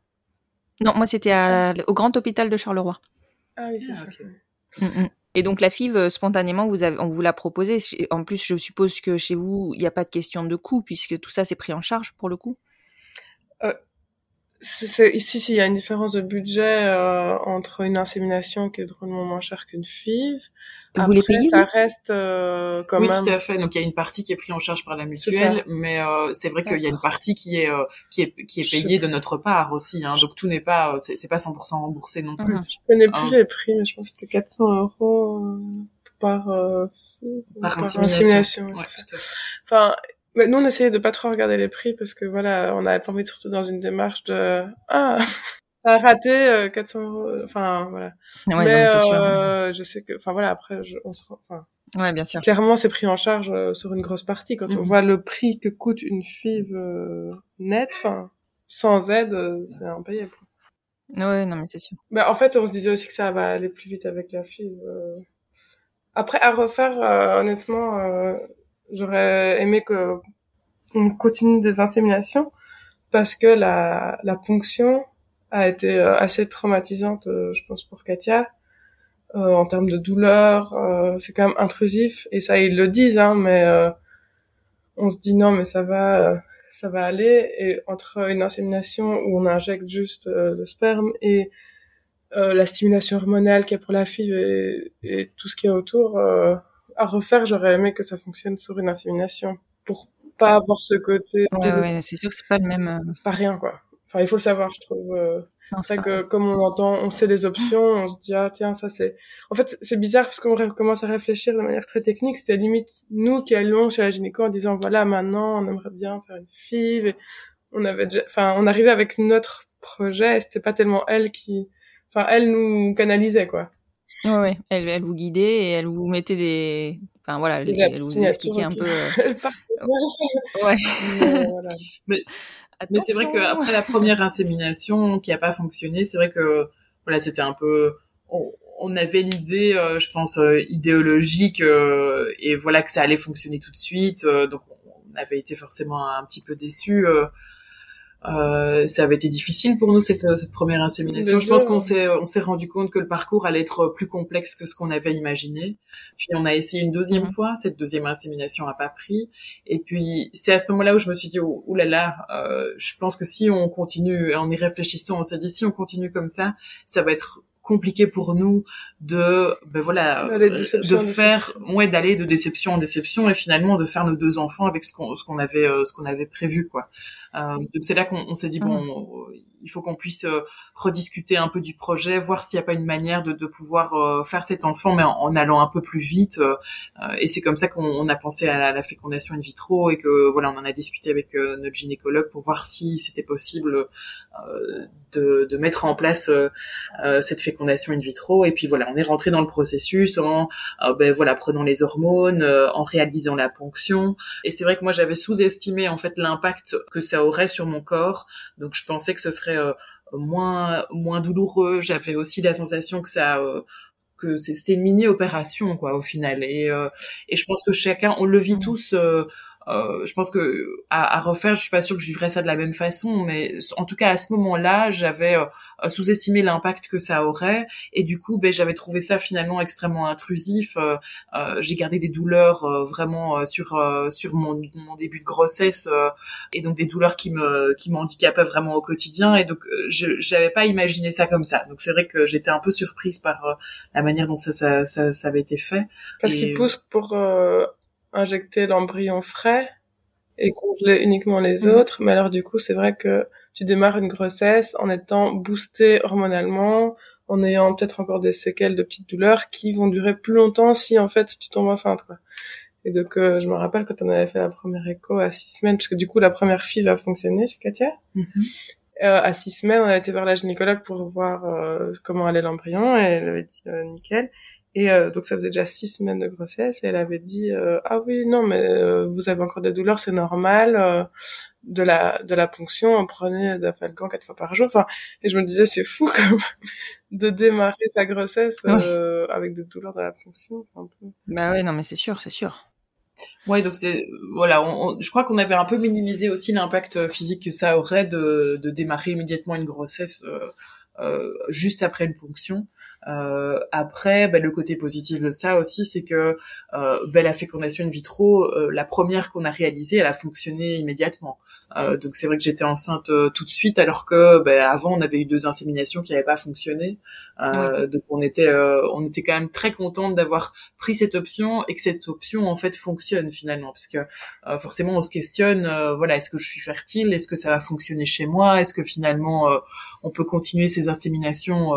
Non, moi c'était au Grand Hôpital de Charleroi. Ah oui, c'est ah, ça. Mmh, mmh. Et donc la FIV, euh, spontanément, vous avez, on vous l'a proposé. En plus, je suppose que chez vous, il n'y a pas de question de coût, puisque tout ça, c'est pris en charge pour le coup? Euh, ici, il y a une différence de budget euh, entre une insémination qui est drôlement moins chère qu'une FIV. Vous les payez Ça reste euh, quand oui, même. Oui, tout à fait. Donc il y a une partie qui est prise en charge par la mutuelle, mais euh, c'est vrai qu'il y a une partie qui est euh, qui est qui est payée de notre part aussi. Hein. Donc tout n'est pas c'est pas 100% remboursé non plus. Je connais plus hein. les prix, mais je pense que c'était 400 euros par par, insémination. Ouais, enfin, mais nous, on essayait de pas trop regarder les prix parce que voilà, on avait pas envie de sortir dans une démarche de ah ça a raté euh, 400 euros. Enfin voilà. Ouais, mais non, euh, je sais que, enfin voilà, après je, on se, enfin. Ouais, bien sûr. Clairement, c'est pris en charge euh, sur une grosse partie. Quand on mhm. voit le prix que coûte une FIV euh, nette, enfin sans aide, euh, c'est impayable. Ouais, non, mais c'est sûr. Bah, en fait, on se disait aussi que ça va aller plus vite avec la. Euh. Après, à refaire, euh, honnêtement, euh, j'aurais aimé que on continue des inséminations parce que la, la ponction a été assez traumatisante, je pense, pour Katia. en termes de douleur, c'est quand même intrusif et ça ils le disent, hein, mais on se dit non, mais ça va ça va aller. Et entre une insémination où on injecte juste euh, le sperme et euh, la stimulation hormonale qu'il y a pour la fille et, tout ce qui est autour, euh, à refaire, j'aurais aimé que ça fonctionne sur une insémination pour pas avoir ce côté. Ouais, ouais c'est sûr que c'est pas le même. C'est pas rien, quoi. Enfin, il faut le savoir, je trouve. C'est vrai que comme on entend, on sait les options, on se dit ah tiens ça c'est. En fait c'est bizarre parce qu'on commence à réfléchir de manière très technique. C'était limite nous qui allions chez la gynéco en disant voilà maintenant on aimerait bien faire une fille. Et on avait déjà, enfin on arrivait avec notre projet. C'était pas tellement elle qui, enfin elle nous canalisait quoi. Ouais, ouais. Elle, elle vous guidait et elle vous mettait des, enfin voilà, elle, elle vous expliquait un peu. Euh, ouais. voilà. Mais mais c'est vrai qu'après la première insémination qui a pas fonctionné, c'est vrai que voilà, c'était un peu on, avait l'idée, euh, je pense, euh, idéologique euh, et voilà que ça allait fonctionner tout de suite. donc on avait été forcément un petit peu déçus. Euh, ça avait été difficile pour nous cette, cette première insémination. Je pense qu'on s'est on s'est rendu compte que le parcours allait être plus complexe que ce qu'on avait imaginé. Puis on a essayé une deuxième mhm. fois, cette deuxième insémination a pas pris. Et puis c'est à ce moment-là où je me suis dit oh, là là, euh, je pense que si on continue en y réfléchissant, on s'est dit si on continue comme ça, ça va être compliqué pour nous de ben voilà de faire ouais d'aller de déception en déception et finalement de faire nos deux enfants avec ce qu'on ce qu'on avait euh, ce qu'on avait prévu quoi euh, donc c'est là qu'on s'est dit bon mmh. Il faut qu'on puisse euh, rediscuter un peu du projet voir s'il n'y a pas une manière de, pouvoir euh, faire cet enfant mais en, allant un peu plus vite et c'est comme ça qu'on a pensé à la, fécondation in vitro et que voilà on en a discuté avec notre gynécologue pour voir si c'était possible de, de mettre en place cette fécondation in vitro et puis voilà on est rentré dans le processus en euh, ben voilà prenant les hormones, euh, en réalisant la ponction. Et c'est vrai que moi j'avais sous-estimé en fait l'impact que ça aurait sur mon corps. Donc je pensais que ce serait euh, moins moins douloureux. J'avais aussi la sensation que ça que c'était une mini opération quoi au final et et je pense que chacun on le vit tous euh, je pense que à, à, refaire, je suis pas sûre que je vivrais ça de la même façon, mais en tout cas à ce moment-là, j'avais euh, sous-estimé l'impact que ça aurait, et du coup, ben j'avais trouvé ça finalement extrêmement intrusif. Euh, euh j'ai gardé des douleurs vraiment sur sur mon, mon, début de grossesse, et donc des douleurs qui me qui m'handicapaient vraiment au quotidien, et donc je j'avais pas imaginé ça comme ça. Donc c'est vrai que j'étais un peu surprise par la manière dont ça ça, ça, ça avait été fait. Parce qu'il pousse pour injecter l'embryon frais et congeler uniquement les mhm. autres. Mais alors du coup, c'est vrai que tu démarres une grossesse en étant boosté hormonalement, en ayant peut-être encore des séquelles de petites douleurs qui vont durer plus longtemps si en fait tu tombes enceinte. Quoi. Et donc euh, je me rappelle quand on avait fait la première écho à six semaines, parce que du coup la première fille va fonctionner chez Katia. Mhm. Euh, à six semaines, on a été voir la gynécologue pour voir euh, comment allait l'embryon et elle avait dit nickel. Et euh, donc ça faisait déjà six semaines de grossesse et elle avait dit euh, ah oui non mais euh, vous avez encore des douleurs c'est normal de la de la ponction on prenait d'Afalgan quatre fois par jour enfin et je me disais c'est fou comme de démarrer sa grossesse avec des douleurs de la ponction un peu. bah ouais non mais c'est sûr c'est sûr Ouais, donc c'est voilà, je crois qu'on avait un peu minimisé aussi l'impact physique que ça aurait de, de démarrer immédiatement une grossesse euh, juste après une ponction. Euh, après, bah, le côté positif de ça aussi, c'est que bah, la fécondation in vitro, euh, la première qu'on a réalisée, elle a fonctionné immédiatement. Euh, donc c'est vrai que j'étais enceinte tout de suite, alors que bah, avant on avait eu deux inséminations qui n'avaient pas fonctionné. Donc on était, on était quand même très contente d'avoir pris cette option et que cette option en fait fonctionne finalement, parce que forcément on se questionne, voilà, est-ce que je suis fertile, est-ce que ça va fonctionner chez moi, est-ce que finalement on peut continuer ces inséminations,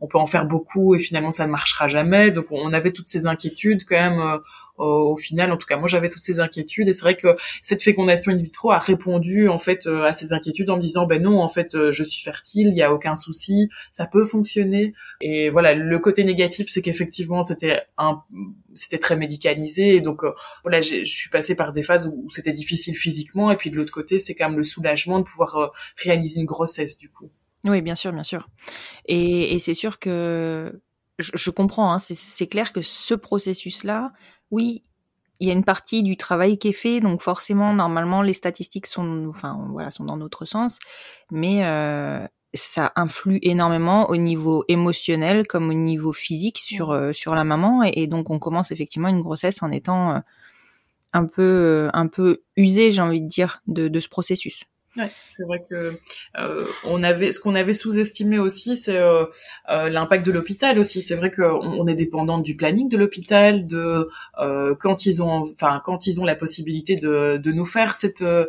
on peut en faire beaucoup et finalement ça ne marchera jamais. Donc on avait toutes ces inquiétudes quand même euh, au final, en tout cas, moi j'avais toutes ces inquiétudes et c'est vrai que cette fécondation in vitro a répondu en fait euh, à ces inquiétudes en me disant ben non, en fait, euh, je suis fertile, il y a aucun souci, ça peut fonctionner. Et voilà, le côté négatif, c'est qu'effectivement c'était un, c'était très médicalisé et donc voilà, je suis passée par des phases où, c'était difficile physiquement et puis de l'autre côté, c'est quand même le soulagement de pouvoir réaliser une grossesse du coup. Oui, bien sûr, bien sûr. Et, et c'est sûr que je, je comprends. Hein, c'est clair que ce processus-là, oui, il y a une partie du travail qui est fait, donc forcément, normalement, les statistiques sont, enfin, voilà, sont dans notre sens, mais euh, ça influe énormément au niveau émotionnel comme au niveau physique sur euh, sur la maman, et, donc on commence effectivement une grossesse en étant euh, un peu un peu usé, j'ai envie de dire, de, de ce processus. Ouais, c'est vrai que euh, on avait ce qu'on avait sous-estimé aussi, c'est euh, euh, l'impact de l'hôpital aussi. C'est vrai qu'on on est dépendant du planning de l'hôpital, de euh, quand ils ont, enfin quand ils ont la possibilité de, de nous faire cette euh,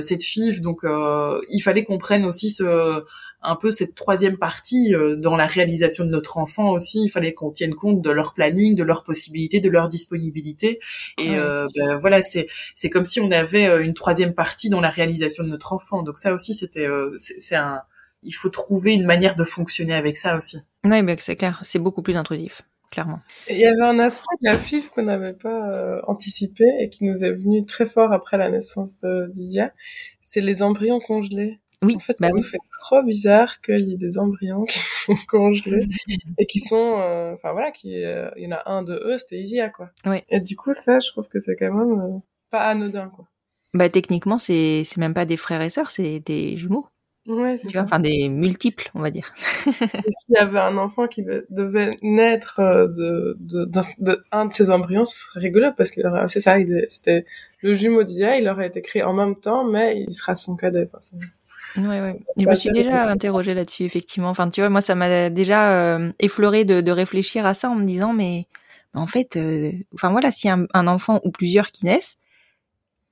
cette FIF. Donc il fallait qu'on prenne aussi ce un peu cette troisième partie euh, dans la réalisation de notre enfant aussi. Il fallait qu'on tienne compte de leur planning, de leurs possibilités, de leur disponibilité. Et euh, ben, voilà, c'est c'est comme si on avait euh, une troisième partie dans la réalisation de notre enfant. Donc ça aussi, c'était c'est un il faut trouver une manière de fonctionner avec ça aussi. Oui, mais c'est clair, c'est beaucoup plus intrusif, clairement. il y avait un aspect de la FIF qu'on n'avait pas anticipé et qui nous est venu très fort après la naissance de Dizia, c'est les embryons congelés. Oui, en fait, bah ça oui. fait trop bizarre qu'il y ait des embryons qui sont congelés et qui sont, euh, enfin voilà, qui, euh, il y en a un de eux, c'était Isia quoi. Oui. Et du coup, ça, je trouve que c'est quand même euh, pas anodin quoi. Bah techniquement, c'est c'est même pas des frères et sœurs, c'est des jumeaux. Ouais, c'est Tu ça. vois, enfin des multiples, on va dire. Et s'il y avait un enfant qui devait naître de, de, un de ces embryons, ce serait rigolo parce que c'est ça, c'était le jumeau d'Isia, il aurait été créé en même temps, mais il sera son cadet. Enfin, Ouais, ouais. Je Bah, me suis déjà interrogée là-dessus, effectivement. Enfin, tu vois, moi, ça m'a déjà euh, effleuré de, de réfléchir à ça en me disant, mais en fait, euh, enfin voilà, si un, un enfant ou plusieurs qui naissent,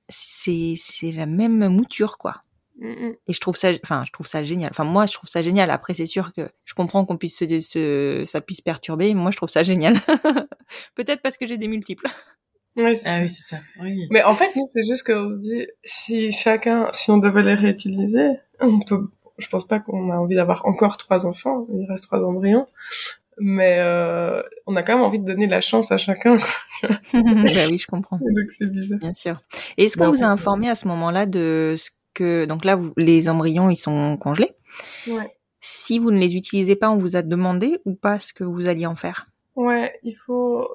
c'est c'est la même mouture, quoi. Mm, Et je trouve ça, enfin, je trouve ça génial. Enfin, moi, je trouve ça génial. Après, c'est sûr que je comprends qu'on puisse se, se, ça puisse perturber. mais Moi, je trouve ça génial. Peut-être parce que j'ai des multiples. C'est- Ah oui, c'est ça. Oui. Mais en fait, nous, c'est juste qu'on se dit, si chacun, si on devait les réutiliser, on peut, je pense pas qu'on a envie d'avoir encore trois enfants, il reste trois embryons, mais euh, on a quand même envie de donner la chance à chacun, quoi. bah oui, je comprends. Donc c'est bizarre. Bien sûr. Et est-ce qu'on vous a informé à ce moment-là de ce que donc là vous- les embryons ils sont congelés. Ouais. Si vous ne les utilisez pas, on vous a demandé ou pas ce que vous alliez en faire? Ouais, il faut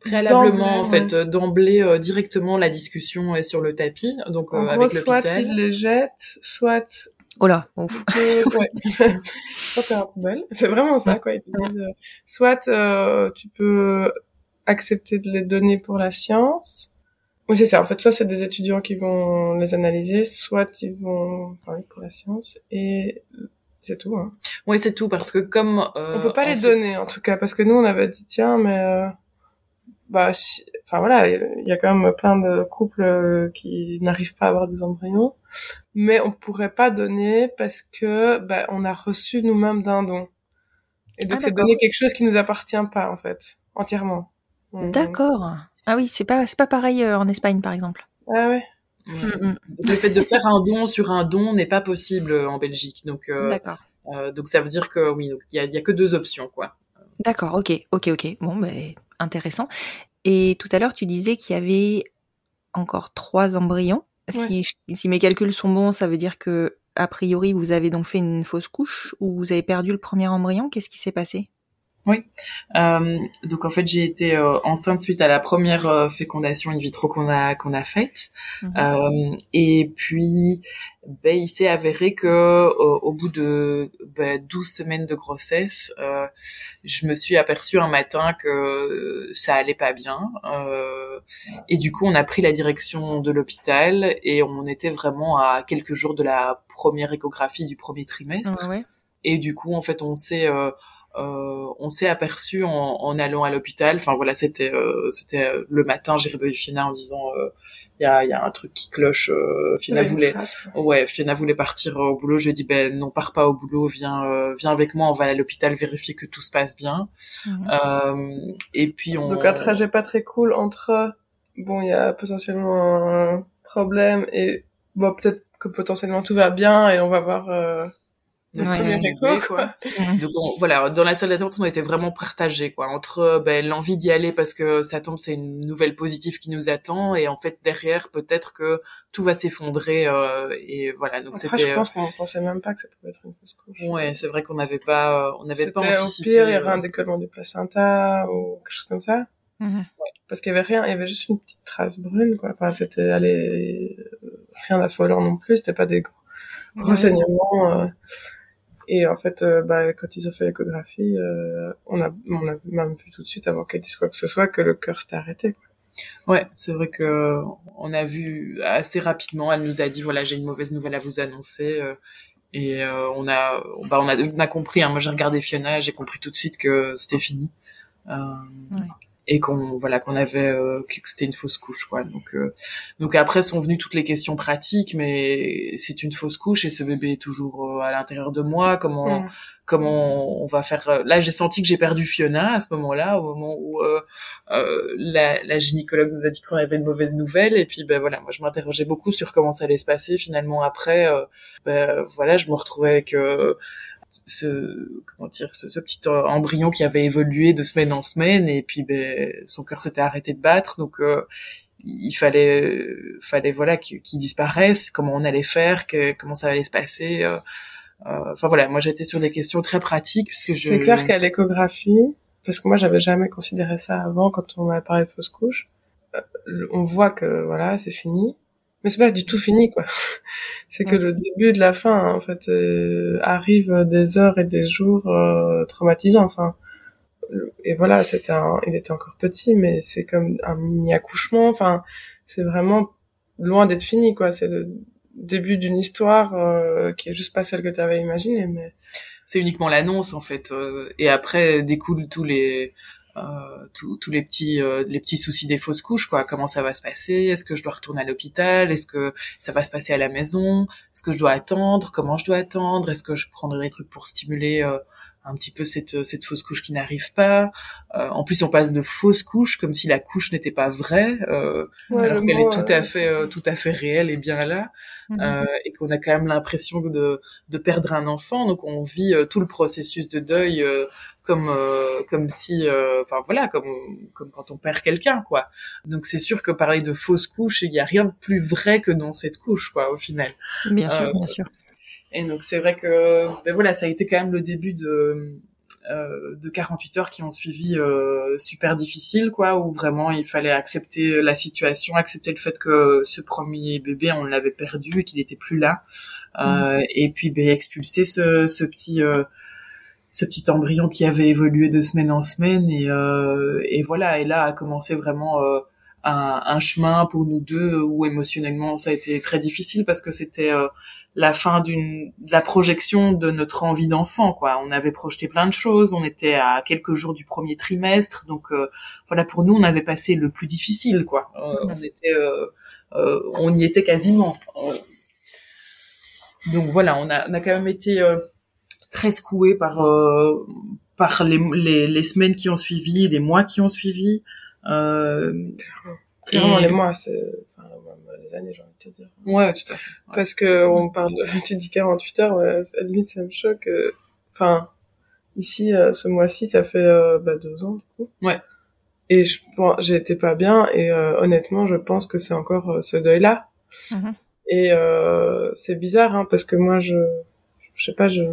Préalablement, en fait, euh, d'emblée, euh, directement, la discussion est sur le tapis, donc euh, En gros, avec soit ils les jettent, soit Oh là, ouf. ouais. soit t'es un poubelle. C'est vraiment ça, quoi. Euh, soit euh, tu peux accepter de les donner pour la science. Oui, c'est ça. En fait, soit c'est des étudiants qui vont les analyser, soit ils vont parler pour la science. Et c'est tout. Hein. Oui, c'est tout, parce que comme... euh, on peut pas les fait- donner, en tout cas, parce que nous, on avait dit, tiens, mais... bah, si- enfin voilà, il y a quand même plein de couples euh, qui n'arrivent pas à avoir des embryons, mais on pourrait pas donner parce que bah, on a reçu nous-mêmes d'un don. Et donc Ah, c'est d'accord. donner quelque chose qui nous appartient pas en fait, entièrement. D'accord. Ah oui, c'est pas c'est pas pareil euh, en Espagne par exemple. Ah ouais. Ouais. Mm, mm. Le fait de faire un don sur un don n'est pas possible euh, en Belgique, donc euh, D'accord. euh, donc ça veut dire que oui, donc il y a, il y a que deux options quoi. D'accord. Ok. Ok. Ok. Bon, ben intéressant. Et tout à l'heure, tu disais qu'il y avait encore trois embryons. Si, si mes calculs sont bons, ça veut dire que a priori vous avez donc fait une fausse couche ou vous avez perdu le premier embryon. Qu'est-ce qui s'est passé? Euh, donc en fait j'ai été euh, enceinte suite à la première euh, fécondation in vitro qu'on a qu'on a faite Mhm. Euh, et puis ben, il s'est avéré que euh, au bout de ben, 12 semaines de grossesse euh, je me suis aperçue un matin que ça allait pas bien euh, et du coup on a pris la direction de l'hôpital et on était vraiment à quelques jours de la première échographie du premier trimestre ouais. et du coup en fait on s'est euh, euh, on s'est aperçu en, en allant à l'hôpital enfin voilà c'était euh, c'était euh, le matin j'ai réveillé Fina en disant euh, il y a y a un truc qui cloche euh, Fina Une voulait trace. ouais Fina voulait partir euh, au boulot je lui ai dit ben non pars pas au boulot viens euh, viens avec moi on va à l'hôpital vérifier que tout se passe bien Mhm. euh, et puis on Donc un trajet pas très cool entre bon il y a potentiellement un problème et bon peut-être que potentiellement tout va bien et on va voir euh, notre quoi. Donc voilà, dans la salle d'attente, on était vraiment partagés quoi, entre ben, l'envie d'y aller parce que ça tombe, c'est une nouvelle positive qui nous attend, et en fait derrière peut-être que tout va s'effondrer euh, et voilà. Donc c'était. Je pense qu'on pensait même pas que ça pouvait être une fausse couche. Ouais, c'est vrai qu'on n'avait pas, on n'avait pas anticipé. Au pire, il y aurait un décollement du placenta ou quelque chose comme ça. Mhm. Parce qu'il y avait rien, il y avait juste une petite trace brune, quoi. Enfin, c'était allé rien d'affolant non plus, c'était pas des gros, saignements. Euh. Et en fait, euh, bah, quand ils ont fait l'échographie, euh, on a, on a même vu tout de suite avant qu'elle dise quoi que ce soit que le cœur s'était arrêté. Quoi. Ouais, c'est vrai que on a vu assez rapidement. Elle nous a dit voilà, j'ai une mauvaise nouvelle à vous annoncer. et on a, bah, on a, on a compris. Hein, moi, j'ai regardé Fiona, j'ai compris tout de suite que c'était fini. Euh, et qu'on voilà qu'on avait euh, que c'était une fausse couche quoi. Donc euh, donc après sont venues toutes les questions pratiques mais c'est une fausse couche et ce bébé est toujours euh, à l'intérieur de moi. Comment mm. comment on va faire là j'ai senti que j'ai perdu Fiona à ce moment-là au moment où la, la gynécologue nous a dit qu'on avait une mauvaise nouvelle et puis ben voilà moi je m'interrogeais beaucoup sur comment ça allait se passer. Finalement après ben voilà je me retrouvais avec ce comment dire ce, ce, petit embryon qui avait évolué de semaine en semaine et puis ben son cœur s'était arrêté de battre. Donc euh, il fallait fallait voilà qu'il disparaisse comment on allait faire que, comment ça allait se passer euh, euh, enfin voilà. Moi j'étais sur des questions très pratiques puisque je c'est clair qu'à l'échographie parce que moi j'avais jamais considéré ça avant quand on m'avait parlé de fausse couche on voit que voilà c'est fini mais c'est pas du tout fini quoi. C'est que le début de la fin en fait euh, arrive des heures et des jours euh, traumatisants enfin. Et voilà c'était un il était encore petit mais c'est comme un mini accouchement enfin c'est vraiment loin d'être fini quoi. C'est le début d'une histoire euh, qui est juste pas celle que tu avais imaginée mais c'est uniquement l'annonce en fait et après découlent tous les euh, tous les petits euh, les petits soucis des fausses couches quoi. Comment ça va se passer? Est-ce que je dois retourner à l'hôpital? Est-ce que ça va se passer à la maison? Est-ce que je dois attendre? Comment je dois attendre? Est-ce que je prendrai des trucs pour stimuler euh, un petit peu cette cette fausse couche qui n'arrive pas. En plus on passe de fausse couche comme si la couche n'était pas vraie alors qu'elle est tout à fait tout à fait réelle et bien là mhm. et qu'on a quand même l'impression de de perdre un enfant. Donc on vit tout le processus de deuil comme euh, comme si euh, enfin voilà comme comme quand on perd quelqu'un quoi. Donc c'est sûr que parler de fausse couche il y a rien de plus vrai que dans cette couche quoi au final. Bien sûr bien sûr et donc c'est vrai que ben voilà ça a été quand même le début de de 48 heures qui ont suivi super difficile quoi où vraiment il fallait accepter la situation accepter le fait que ce premier bébé on l'avait perdu et qu'il était plus là mmh. et puis ben expulser ce, ce petit ce petit embryon qui avait évolué de semaine en semaine et, euh, et voilà et là a commencé vraiment euh, un, un, chemin pour nous deux où émotionnellement ça a été très difficile parce que c'était euh, la fin d'une la projection de notre envie d'enfant quoi. On avait projeté plein de choses on était à quelques jours du premier trimestre donc euh, voilà pour nous on avait passé le plus difficile quoi. Euh, on était on y était quasiment. Donc voilà on a, on a quand même été très secoué par euh, par les, les, les, semaines qui ont suivi, les mois qui ont suivi. Euh, Clairement, les mois, c'est j'ai envie de te dire. Ouais, tout à fait. Parce que on parle, tu dis 48 heures, ouais, à limite, ça me choque. Euh, enfin, ici, euh, ce mois-ci, ça fait euh, bah, deux ans, du coup. Ouais. Et je bon, j'étais pas bien, et honnêtement, je pense que c'est encore ce deuil-là. Mm-hmm. Et c'est bizarre, hein, parce que moi, je, je sais pas, je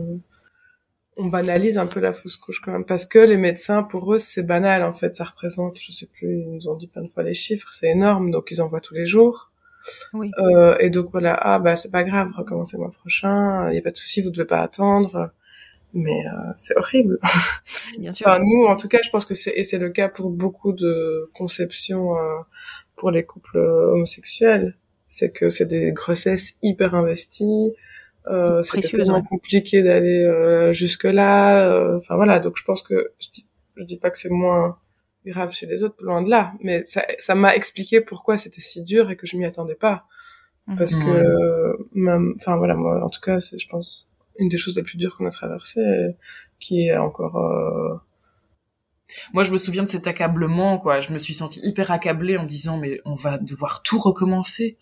on banalise un peu la fausse couche quand même parce que les médecins pour eux c'est banal en fait ça représente je sais plus ils nous ont dit plein de fois les chiffres c'est énorme donc ils en voient tous les jours oui. Euh, et donc voilà. Ah bah c'est pas grave. Recommencez le mois prochain. Il y a pas de souci. Vous devez pas attendre. Mais euh, c'est horrible. Bien sûr. Enfin, nous en tout cas je pense que c'est et c'est le cas pour beaucoup de conceptions euh, pour les couples homosexuels. C'est que c'est des grossesses hyper investies. Euh, tellement compliqué d'aller euh, jusque là. Euh, enfin voilà, donc je pense que je dis, je dis pas que c'est moins grave chez les autres, loin de là, mais ça, ça m'a expliqué pourquoi c'était si dur et que je m'y attendais pas, mhm. parce que même, enfin voilà, moi en tout cas, c'est je pense une des choses les plus dures qu'on a traversées, qui est encore euh, moi, je me souviens de cet accablement, quoi. Je me suis sentie hyper accablée en me disant, mais on va devoir tout recommencer.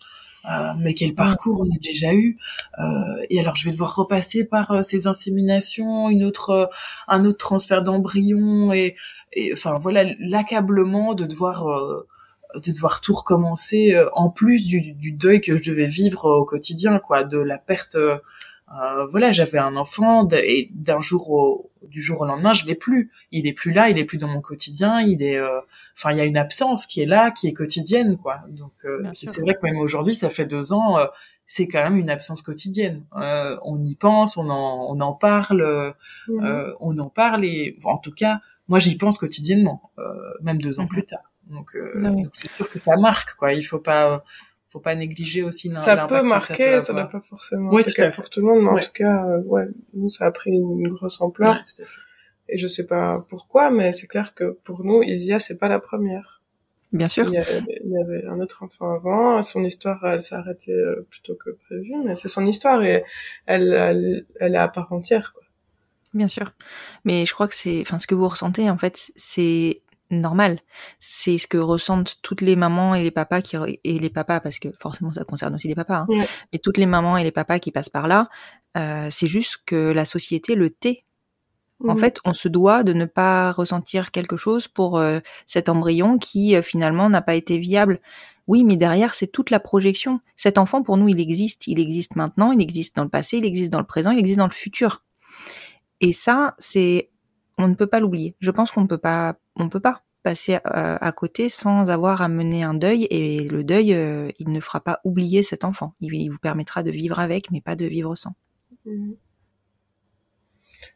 Euh, mais quel parcours on a déjà eu euh, et alors je vais devoir repasser par ces inséminations une autre un autre transfert d'embryon et, et enfin voilà l'accablement de devoir de devoir tout recommencer en plus du, du, deuil que je devais vivre au quotidien quoi de la perte euh, voilà, j'avais un enfant et d'un jour au, du jour au lendemain, je l'ai plus. Il est plus là, il est plus dans mon quotidien. Il est, euh, enfin, il y a une absence qui est là, qui est quotidienne, quoi. Donc, euh, c'est vrai que même aujourd'hui, ça fait deux ans, c'est quand même une absence quotidienne. on y pense, on en, on en parle, mhm. on en parle et, en tout cas, moi, j'y pense quotidiennement, même deux ans mhm. plus tard. Donc, donc c'est sûr que ça marque, quoi. Il faut pas faut pas négliger aussi ça peut marquer ça n'a pas forcément oui, tout pour tout le monde mais en tout cas euh, ouais nous ça a pris une, grosse ampleur et je sais pas pourquoi mais c'est clair que pour nous Isia c'est pas la première bien sûr il y, avait, un autre enfant avant son histoire elle s'est arrêtée euh, plutôt que prévu mais c'est son histoire et elle, elle elle est à part entière quoi Bien sûr, mais je crois que c'est, enfin, ce que vous ressentez en fait, c'est normal. C'est ce que ressentent toutes les mamans et les papas qui et les papas parce que forcément ça concerne aussi les papas. Hein, Mais toutes les mamans et les papas qui passent par là, euh, c'est juste que la société le tait. En fait, on se doit de ne pas ressentir quelque chose pour euh, cet embryon qui euh, finalement n'a pas été viable. Oui, mais derrière, c'est toute la projection. Cet enfant, pour nous, il existe. Il existe maintenant, il existe dans le passé, il existe dans le présent, il existe dans le futur. Et ça, c'est on ne peut pas l'oublier. Je pense qu'on ne peut pas, on peut pas passer euh, à, côté sans avoir à mener un deuil et le deuil, euh, il ne fera pas oublier cet enfant. Il, vous permettra de vivre avec, mais pas de vivre sans. Mhm.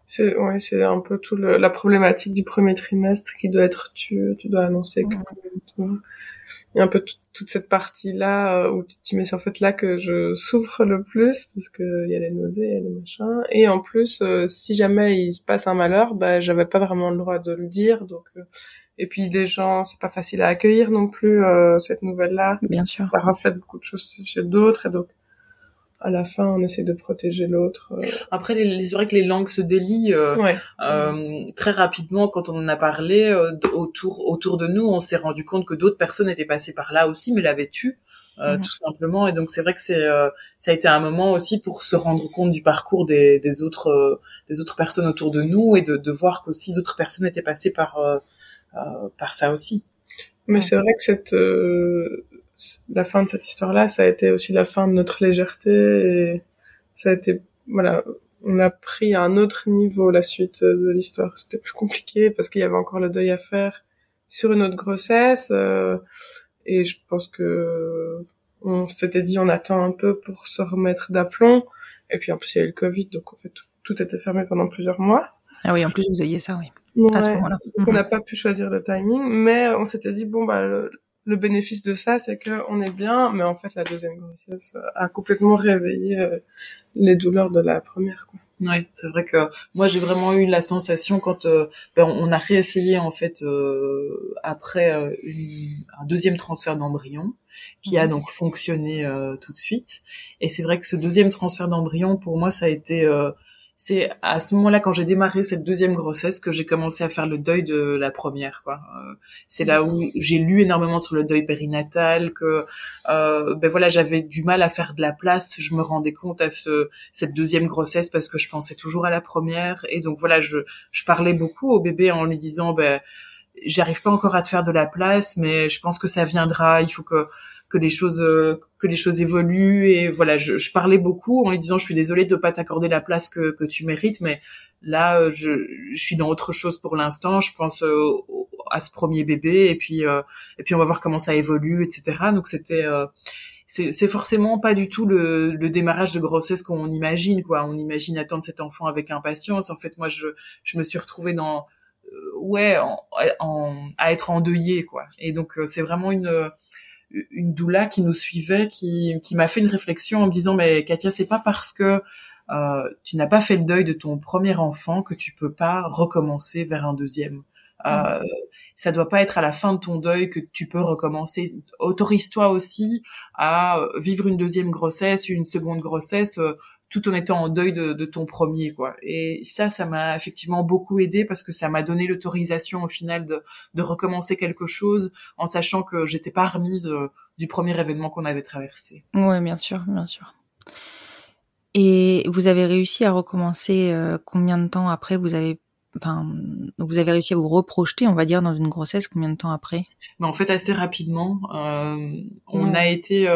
C'est ouais, c'est un peu tout la problématique du premier trimestre qui doit être tu, tu dois annoncer que il y a un peu toute cette partie là euh, où tu dis mais c'est en fait là que je souffre le plus parce que il y a les nausées, il y a les machins et en plus euh, si jamais il se passe un malheur, bah j'avais pas vraiment le droit de le dire donc euh, et puis les gens c'est pas facile à accueillir non plus cette nouvelle là. Bien sûr. Ça reflète beaucoup de choses chez d'autres et donc à la fin, on essaie de protéger l'autre. Euh. Après, c'est vrai que les langues se délient euh, euh, très rapidement. Quand on en a parlé autour autour de nous, on s'est rendu compte que d'autres personnes étaient passées par là aussi, mais l'avaient tué. Mhm. tout simplement et donc c'est vrai que c'est ça a été un moment aussi pour se rendre compte du parcours des, des autres des autres personnes autour de nous et de, de voir qu'aussi d'autres personnes étaient passées par par ça aussi mais c'est vrai que cette la fin de cette histoire-là, ça a été aussi la fin de notre légèreté et ça a été, voilà, on a pris à un autre niveau la suite de l'histoire. C'était plus compliqué parce qu'il y avait encore le deuil à faire sur une autre grossesse euh, et je pense que on s'était dit on attend un peu pour se remettre d'aplomb et puis en plus il y a eu le Covid donc en fait tout, était fermé pendant plusieurs mois. Ah oui, en plus vous ayez ça, oui. à ce moment-là. On n'a pas pu choisir le timing, mais on s'était dit bon bah le bénéfice de ça, c'est qu'on est bien, mais en fait, la deuxième grossesse a complètement réveillé euh, les douleurs de la première. Quoi. Oui, c'est vrai que moi j'ai vraiment eu la sensation quand euh, ben, on a réessayé en fait euh, après un deuxième transfert d'embryon qui a mhm. donc fonctionné tout de suite. Et c'est vrai que ce deuxième transfert d'embryon pour moi ça a été c'est à ce moment-là, quand j'ai démarré cette deuxième grossesse, que j'ai commencé à faire le deuil de la première. Quoi. Euh, c'est là où j'ai lu énormément sur le deuil périnatal, que euh, ben voilà, j'avais du mal à faire de la place. Je me rendais compte à ce cette deuxième grossesse parce que je pensais toujours à la première, et donc voilà, je je parlais beaucoup au bébé en lui disant ben j'arrive pas encore à te faire de la place, mais je pense que ça viendra. Il faut que que les choses euh, que les choses évoluent. Et voilà je, je, parlais beaucoup en lui disant je suis désolée de pas t'accorder la place que, que tu mérites mais là euh, je, je suis dans autre chose pour l'instant. Je pense euh, à ce premier bébé et puis et puis on va voir comment ça évolue etc donc c'était c'est forcément pas du tout le, le démarrage de grossesse qu'on imagine quoi. On imagine attendre cet enfant avec impatience. En fait moi je je me suis retrouvée dans ouais en, en, à être endeuillée quoi. Et donc c'est vraiment une une doula qui nous suivait, qui, qui m'a fait une réflexion en me disant mais Katia, c'est pas parce que euh, tu n'as pas fait le deuil de ton premier enfant que tu peux pas recommencer vers un deuxième. Euh, ça doit pas être à la fin de ton deuil que tu peux recommencer. Autorise-toi aussi à vivre une deuxième grossesse, une seconde grossesse, euh, tout en étant en deuil de, de ton premier quoi. Et ça ça m'a effectivement beaucoup aidé parce que ça m'a donné l'autorisation au final de, de recommencer quelque chose en sachant que j'étais pas remise euh, du premier événement qu'on avait traversé. Ouais bien sûr bien sûr. Et vous avez réussi à recommencer euh, combien de temps après vous avez enfin, vous avez réussi à vous reprojeter, on va dire, dans une grossesse combien de temps après? Ben, En fait, assez rapidement. Euh, on a été,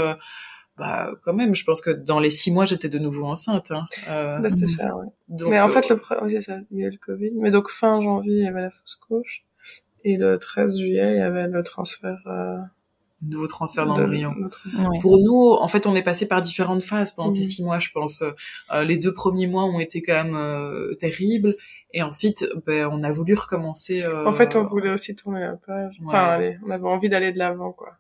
bah, quand même, je pense que dans les six mois, j'étais de nouveau enceinte. Hein. Euh, bah, c'est ça, ouais. Donc, mais en fait, le, oui, c'est ça, il y a eu le Covid. Mais donc, fin janvier, il y avait la fausse couche. Et le 13 juillet, il y avait le transfert nouveau transfert d'embryon. Pour nous, en fait, on est passé par différentes phases pendant ces six mois, je pense. Euh, les deux premiers mois ont été quand même euh, terribles, et ensuite, ben, on a voulu recommencer. Euh... En fait, on voulait aussi tourner la page. Enfin, allez, on avait envie d'aller de l'avant, quoi.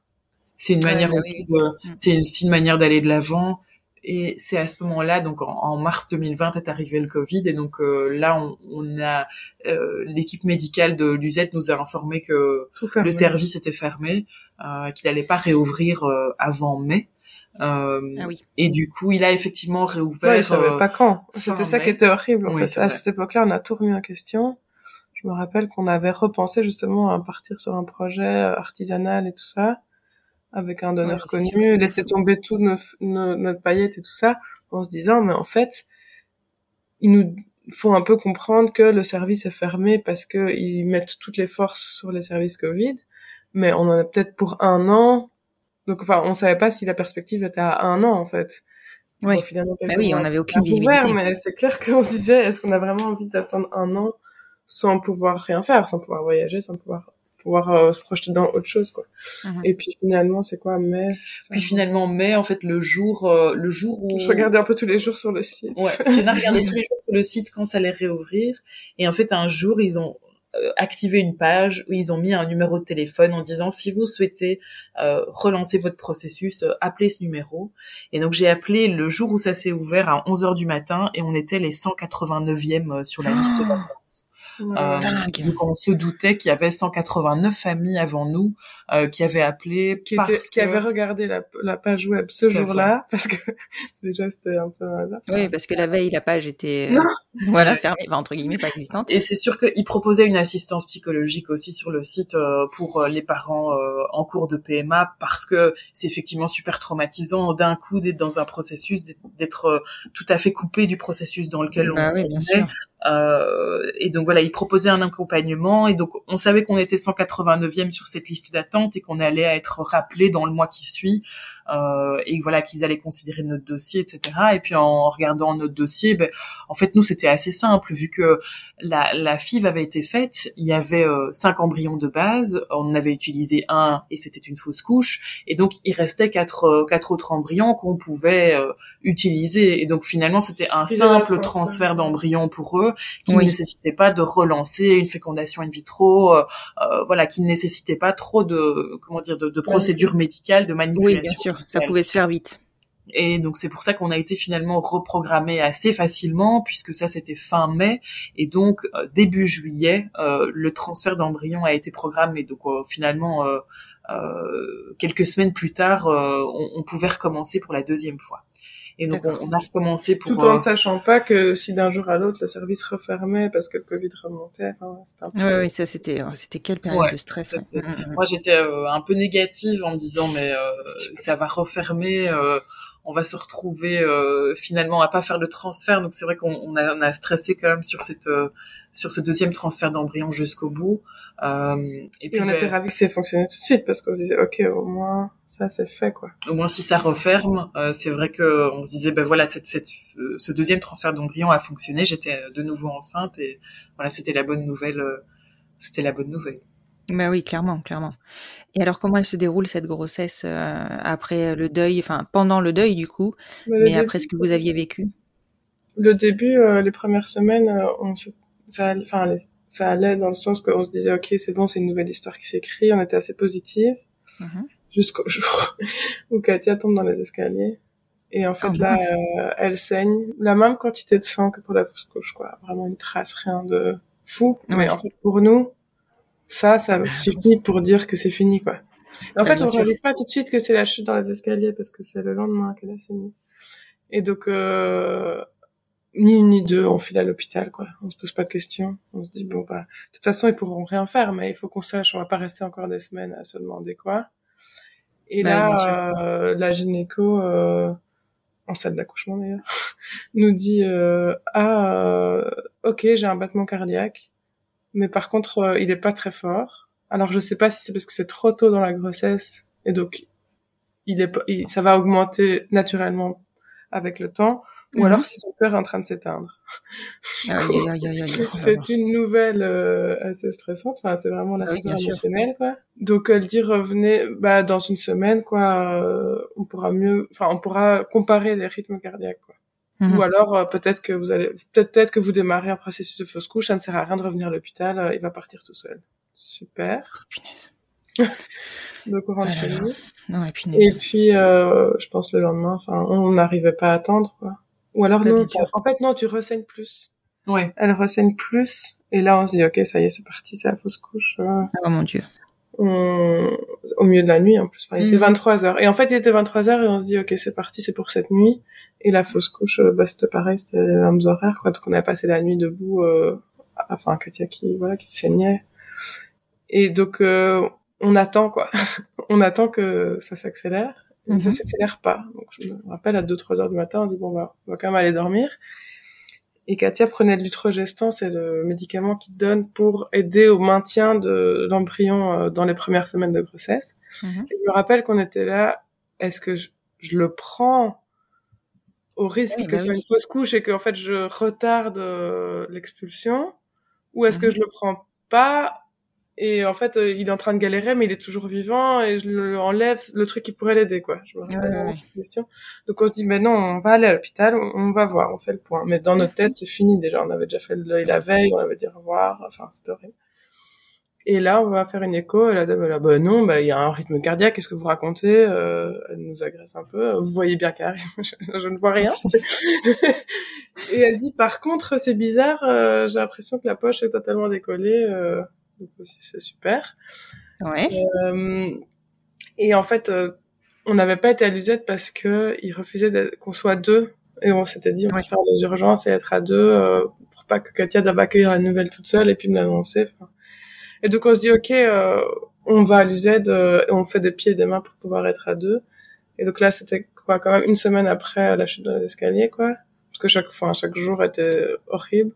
C'est une manière aussi de, mm. c'est aussi une manière d'aller de l'avant. Et c'est à ce moment-là, donc en, mars 2020, est arrivé le Covid, et donc euh, là, on, on a euh, l'équipe médicale de l'UZ nous a informé que le service était fermé, euh, qu'il n'allait pas réouvrir avant mai. Euh, ah oui. Et du coup, il a effectivement réouvert. Ouais, savait pas quand. C'était ça qui était horrible. En fait. À cette époque-là, on a tout remis en question. Je me rappelle qu'on avait repensé justement à partir sur un projet artisanal et tout ça avec un donneur connu, laisser tomber tout notre paillette et tout ça, en se disant, mais en fait, ils nous font un peu comprendre que le service est fermé parce que ils mettent toutes les forces sur les services Covid, mais on en a peut-être pour un an. Donc, enfin, on savait pas si la perspective était à un an, en fait. Oui. bah oui, on n'avait aucune visibilité. mais c'est clair qu'on se disait, est-ce qu'on a vraiment envie d'attendre un an sans pouvoir rien faire, sans pouvoir voyager, sans pouvoir pouvoir euh, se projeter dans autre chose quoi. Mhm. Et puis finalement c'est quoi mai Puis finalement mai en fait le jour euh, le jour où je regardais un peu tous les jours sur le site. Ouais, j'ai regardé tous les jours sur le site quand ça allait réouvrir et en fait un jour ils ont euh, activé une page où ils ont mis un numéro de téléphone en disant si vous souhaitez relancer votre processus, appelez ce numéro. Et donc j'ai appelé le jour où ça s'est ouvert à 11h du matin et on était les 189e sur la liste. Oh euh, donc on se doutait qu'il y avait 189 familles avant nous euh, qui avaient appelé, qui, qui avaient regardé la, la page web ce jour-là, parce que déjà c'était un peu hasard. Oui, parce que la veille la page était euh, voilà fermée, enfin, entre guillemets pas existante. Et c'est sûr qu'ils proposaient une assistance psychologique aussi sur le site euh, pour les parents en cours de PMA parce que c'est effectivement super traumatisant d'un coup d'être dans un processus, d'être tout à fait coupé du processus dans lequel bah on, oui, bien sûr. Euh, et donc voilà, ils proposaient un accompagnement. Et donc on savait qu'on était 189e sur cette liste d'attente et qu'on allait être rappelé dans le mois qui suit euh, et voilà qu'ils allaient considérer notre dossier, etc. Et puis en regardant notre dossier, ben, en fait nous c'était assez simple vu que la, la FIV avait été faite, il y avait euh, cinq embryons de base, on en avait utilisé un et c'était une fausse couche, et donc il restait quatre euh, quatre autres embryons qu'on pouvait euh, utiliser. Et donc finalement c'était un simple transfert d'embryons pour eux qui ne nécessitait pas de relancer une fécondation in vitro, voilà, qui ne nécessitait pas trop de comment dire de, de procédures médicales, de manipulation. Oui, bien sûr ça pouvait se faire vite. Et donc c'est pour ça qu'on a été finalement reprogrammé assez facilement puisque ça c'était fin mai et donc euh, début juillet euh, le transfert d'embryon a été programmé donc euh, finalement quelques semaines plus tard on, pouvait recommencer pour la deuxième fois. Et donc on, a recommencé pour tout en ne sachant pas que si d'un jour à l'autre le service refermait parce que le Covid remontait. Enfin, peu... Oui, ça c'était c'était quelle période de stress. Mm, mm, mm. Moi j'étais un peu négative en me disant mais ça va refermer on va se retrouver euh, finalement à pas faire de transfert. Donc c'est vrai qu'on a, on a, stressé quand même sur cette euh, sur ce deuxième transfert d'embryon jusqu'au bout. Euh, et, puis on était ben, ravis que ça ait fonctionné tout de suite parce qu'on se disait ok au moins ça c'est fait quoi. Au moins si ça referme, euh, c'est vrai que on se disait ben voilà cette, cette ce deuxième transfert d'embryon a fonctionné. J'étais de nouveau enceinte et voilà c'était la bonne nouvelle. c'était la bonne nouvelle. Bah oui, clairement, clairement. Et alors, comment elle se déroule cette grossesse euh, après le deuil, enfin pendant le deuil du coup, bah, mais après ce que vous aviez vécu? Le début, euh, les premières semaines, euh, on ça, enfin, ça allait dans le sens qu'on se disait, ok, c'est bon, c'est une nouvelle histoire qui s'écrit, on était assez positif, mmh jusqu'au jour où Katia tombe dans les escaliers. Et en fait, oh, là, elle saigne la même quantité de sang que pour la fausse couche, quoi. Vraiment une trace, rien de fou. Mais en fait, pour nous, ça, ça suffit pour dire que c'est fini, quoi. en fait, on réalise pas tout de suite que c'est la chute dans les escaliers parce que c'est le lendemain qu'elle a saigné. Et donc, euh, ni une ni deux, on file à l'hôpital, quoi. On se pose pas de questions. On se dit, bon, bah, de toute façon, ils pourront rien faire, mais il faut qu'on sache, on va pas rester encore des semaines à se demander quoi. Et là, euh, la gynéco, euh, en salle d'accouchement d'ailleurs, nous dit, euh, ah, euh, ok, j'ai un battement cardiaque, mais par contre, euh, il est pas très fort. Alors, je sais pas si c'est parce que c'est trop tôt dans la grossesse, et donc, il est, il, ça va augmenter naturellement avec le temps, ou alors si son cœur est en train de s'éteindre. c'est une nouvelle euh, assez stressante. Enfin, c'est vraiment la situation émotionnelle, quoi. Donc elle dit revenez, bah dans une semaine, quoi. Euh, on pourra mieux, enfin, on pourra comparer les rythmes cardiaques, quoi. Mhm. Ou alors euh, peut-être que vous allez, peut-être que vous démarrez un processus de fausse couche. Ça ne sert à rien de revenir à l'hôpital. euh, il va partir tout seul. Super. Donc on rentre Oh là chez. Non, et punaise. Et puis, euh, je pense le lendemain, enfin, on n'arrivait pas à attendre, quoi. Ou alors non, en fait non, tu ressaignes plus. Ouais. Elle ressaigne plus, et là on se dit ok, ça y est, c'est parti, c'est la fausse couche. Oh mon dieu. On- Au milieu de la nuit en plus, enfin, il était Mhm. 23 heures. Et en fait, il était 23 heures et on se dit ok, c'est parti, c'est pour cette nuit. Et la fausse couche, euh, bah c'était pareil, c'était les mêmes horaires, quoi. Donc on a passé la nuit debout, euh, enfin Katia qui voilà, qui saignait. Et donc euh, on attend quoi, on attend que ça s'accélère. Ça s'accélère pas. Donc je me rappelle à 2-3 heures du matin, on se dit bon bah on va quand même aller dormir. Et Katia prenait de l'utrogestan, c'est le médicament qui donne pour aider au maintien de l'embryon euh, dans les premières semaines de grossesse. Mhm. Et je me rappelle qu'on était là, est-ce que je, je le prends au risque Oui, que bah ce soit oui. une fausse couche et que en fait je retarde euh, l'expulsion? Ou est-ce que Mhm. je le prends pas et en fait euh, il est en train de galérer mais il est toujours vivant et je le enlève le truc qui pourrait l'aider quoi. Je me Ouais, ouais, question. Donc on se dit mais non on va aller à l'hôpital on, va voir on fait le point. Mais dans notre tête c'est fini déjà. On avait déjà fait deuil la veille on avait dit au revoir. Enfin c'était horrible. Et là, on va faire une écho, et la dame, elle a, bah non, bah, il y a un rythme cardiaque, qu'est-ce que vous racontez? Euh, elle nous agresse un peu, vous voyez bien qu'elle arrive, je, je ne vois rien. et elle dit, par contre, c'est bizarre, euh, j'ai l'impression que la poche est totalement décollée, euh, donc aussi, c'est super. Ouais. Euh, et en fait, euh, on n'avait pas été à l'usette parce que il refusait d'être- qu'on soit deux. Et on s'était dit, on va faire des urgences et être à deux, euh, pour pas que Katia doive accueillir la nouvelle toute seule et puis me l'annoncer. Et donc on se dit, ok, euh, on va à l'UZ euh, et on fait des pieds et des mains pour pouvoir être à deux. Et donc là, c'était quoi, quand même une semaine après la chute dans les escaliers, quoi. Parce que chaque, enfin, chaque jour était horrible.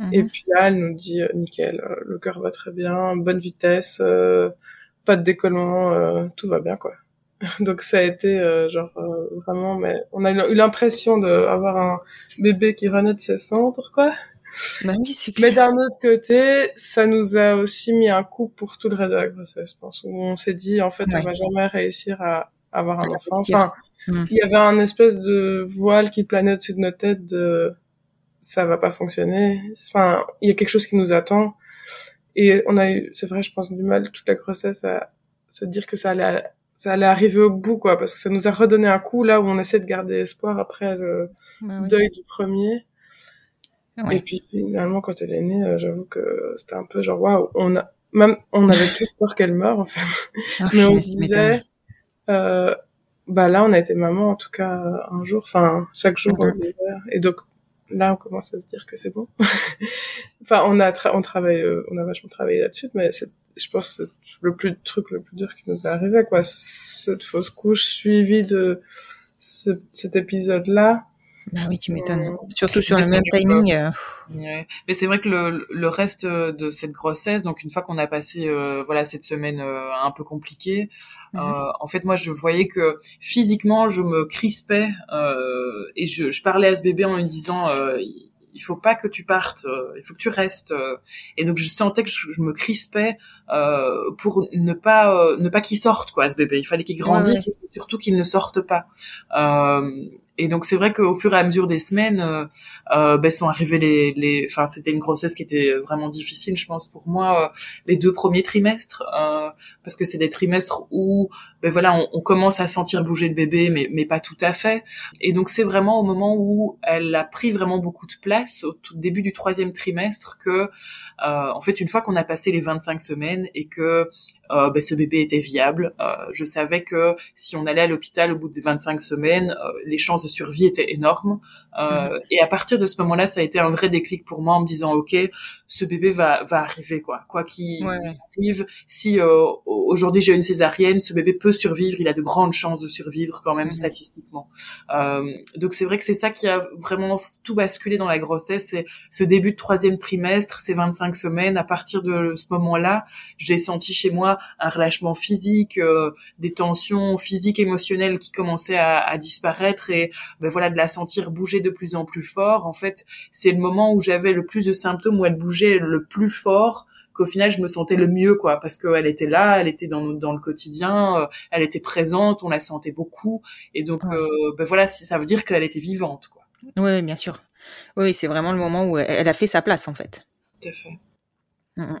Mhm. Et puis là, elle nous dit, euh, nickel, euh, le cœur va très bien, bonne vitesse, euh, pas de décollement, euh, tout va bien, quoi. Donc ça a été euh, genre euh, vraiment, mais on a eu l'impression d'avoir un bébé qui renaît de ses cendres, quoi. Bah oui, Mais d'un autre côté, ça nous a aussi mis un coup pour tout le reste de la grossesse, je pense, où on s'est dit, en fait, Ouais. on va jamais réussir à avoir un enfant. Enfin, Mm. il y avait un espèce de voile qui planait au-dessus de nos têtes de ça va pas fonctionner. Enfin, il y a quelque chose qui nous attend. Et on a eu, c'est vrai, je pense, du mal toute la grossesse à se dire que ça allait, ça allait arriver au bout, quoi, parce que ça nous a redonné un coup là où on essaie de garder espoir après le Bah oui. deuil du premier. Ouais. Et puis finalement, quand elle est née, euh, j'avoue que c'était un peu genre waouh, on a même on avait plus peur qu'elle meure en fait. Ah, Mais on disait, euh, bah là, on a été maman en tout cas un jour, enfin chaque jour on et donc là on commence à se dire que c'est bon. enfin, on a on travaille, euh, on a vachement travaillé là-dessus, mais c'est, je pense le plus truc le plus dur qui nous est arrivé quoi, cette fausse couche suivie de ce, cet épisode-là. Bah oui, tu Euh, m'étonnes. Surtout sur le même timing. euh, Ouais. Mais c'est vrai que le, le reste de cette grossesse, donc une fois qu'on a passé euh, voilà cette semaine euh, un peu compliquée, euh, en fait moi je voyais que physiquement je me crispais euh, et je, je parlais à ce bébé en lui disant euh, il faut pas que tu partes, euh, il faut que tu restes. euh. Et donc je sentais que je, je me crispais euh, pour ne pas euh, ne pas qu'il sorte quoi ce bébé. Il fallait qu'il grandisse et surtout qu'il ne sorte pas. Euh, et donc c'est vrai qu'au fur et à mesure des semaines, euh, euh, ben, sont arrivés les, enfin c'était une grossesse qui était vraiment difficile, je pense pour moi, euh, les deux premiers trimestres, parce que c'est des trimestres où, ben voilà, on, commence à sentir bouger le bébé, mais mais pas tout à fait. Et donc c'est vraiment au moment où elle a pris vraiment beaucoup de place, au tout début du troisième trimestre, que en fait une fois qu'on a passé les 25 semaines et que ben, ce bébé était viable, je savais que si on allait à l'hôpital au bout de 25 semaines, les chances survie était énorme. Euh, mm. Et à partir de ce moment-là, ça a été un vrai déclic pour moi en me disant, ok, ce bébé va va arriver quoi, quoi qu'il arrive. Si euh, aujourd'hui j'ai une césarienne, ce bébé peut survivre. Il a de grandes chances de survivre quand même statistiquement. Euh, donc c'est vrai que c'est ça qui a vraiment tout basculé dans la grossesse. C'est ce début de troisième trimestre, ces 25 semaines. À partir de ce moment-là, j'ai senti chez moi un relâchement physique, euh, des tensions physiques, émotionnelles qui commençaient à, à disparaître et ben voilà de la sentir bouger de plus en plus fort. En fait, c'est le moment où j'avais le plus de symptômes où elle bougeait le plus fort qu'au final je me sentais le mieux quoi. Parce qu'elle était là elle était dans dans le quotidien euh, elle était présente on la sentait beaucoup. Et donc euh, ben voilà ça veut dire qu'elle était vivante quoi. Oui bien sûr. Oui c'est vraiment le moment où elle a fait sa place en fait. Tout à fait. Mmh, mmh.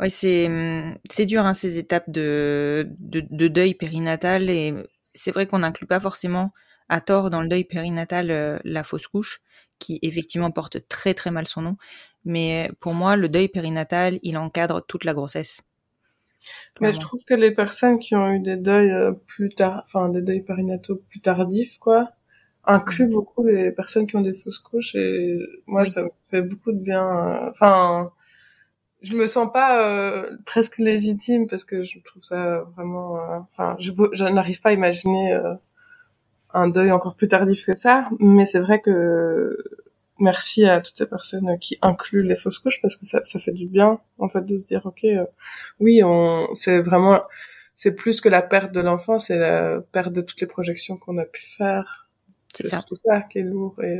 Oui, c'est mmh, c'est dur hein, ces étapes de, de, deuil périnatal et c'est vrai qu'on n'inclut pas forcément à tort dans le deuil périnatal euh, la fausse couche qui effectivement porte très très mal son nom. Mais pour moi, le deuil périnatal, il encadre toute la grossesse. Mais je trouve que les personnes qui ont eu des deuils euh, plus tard, enfin des deuils périnataux plus tardifs, quoi, incluent beaucoup les personnes qui ont des fausses couches et moi ça me fait beaucoup de bien. Euh, enfin, je me sens pas euh, presque légitime parce que je trouve ça vraiment euh, enfin je, je n'arrive pas à imaginer euh, un deuil encore plus tardif que ça mais c'est vrai que merci à toutes les personnes qui incluent les fausses couches parce que ça, ça fait du bien en fait de se dire ok oui on c'est vraiment c'est plus que la perte de l'enfant c'est la perte de toutes les projections qu'on a pu faire c'est surtout ça qui est lourd et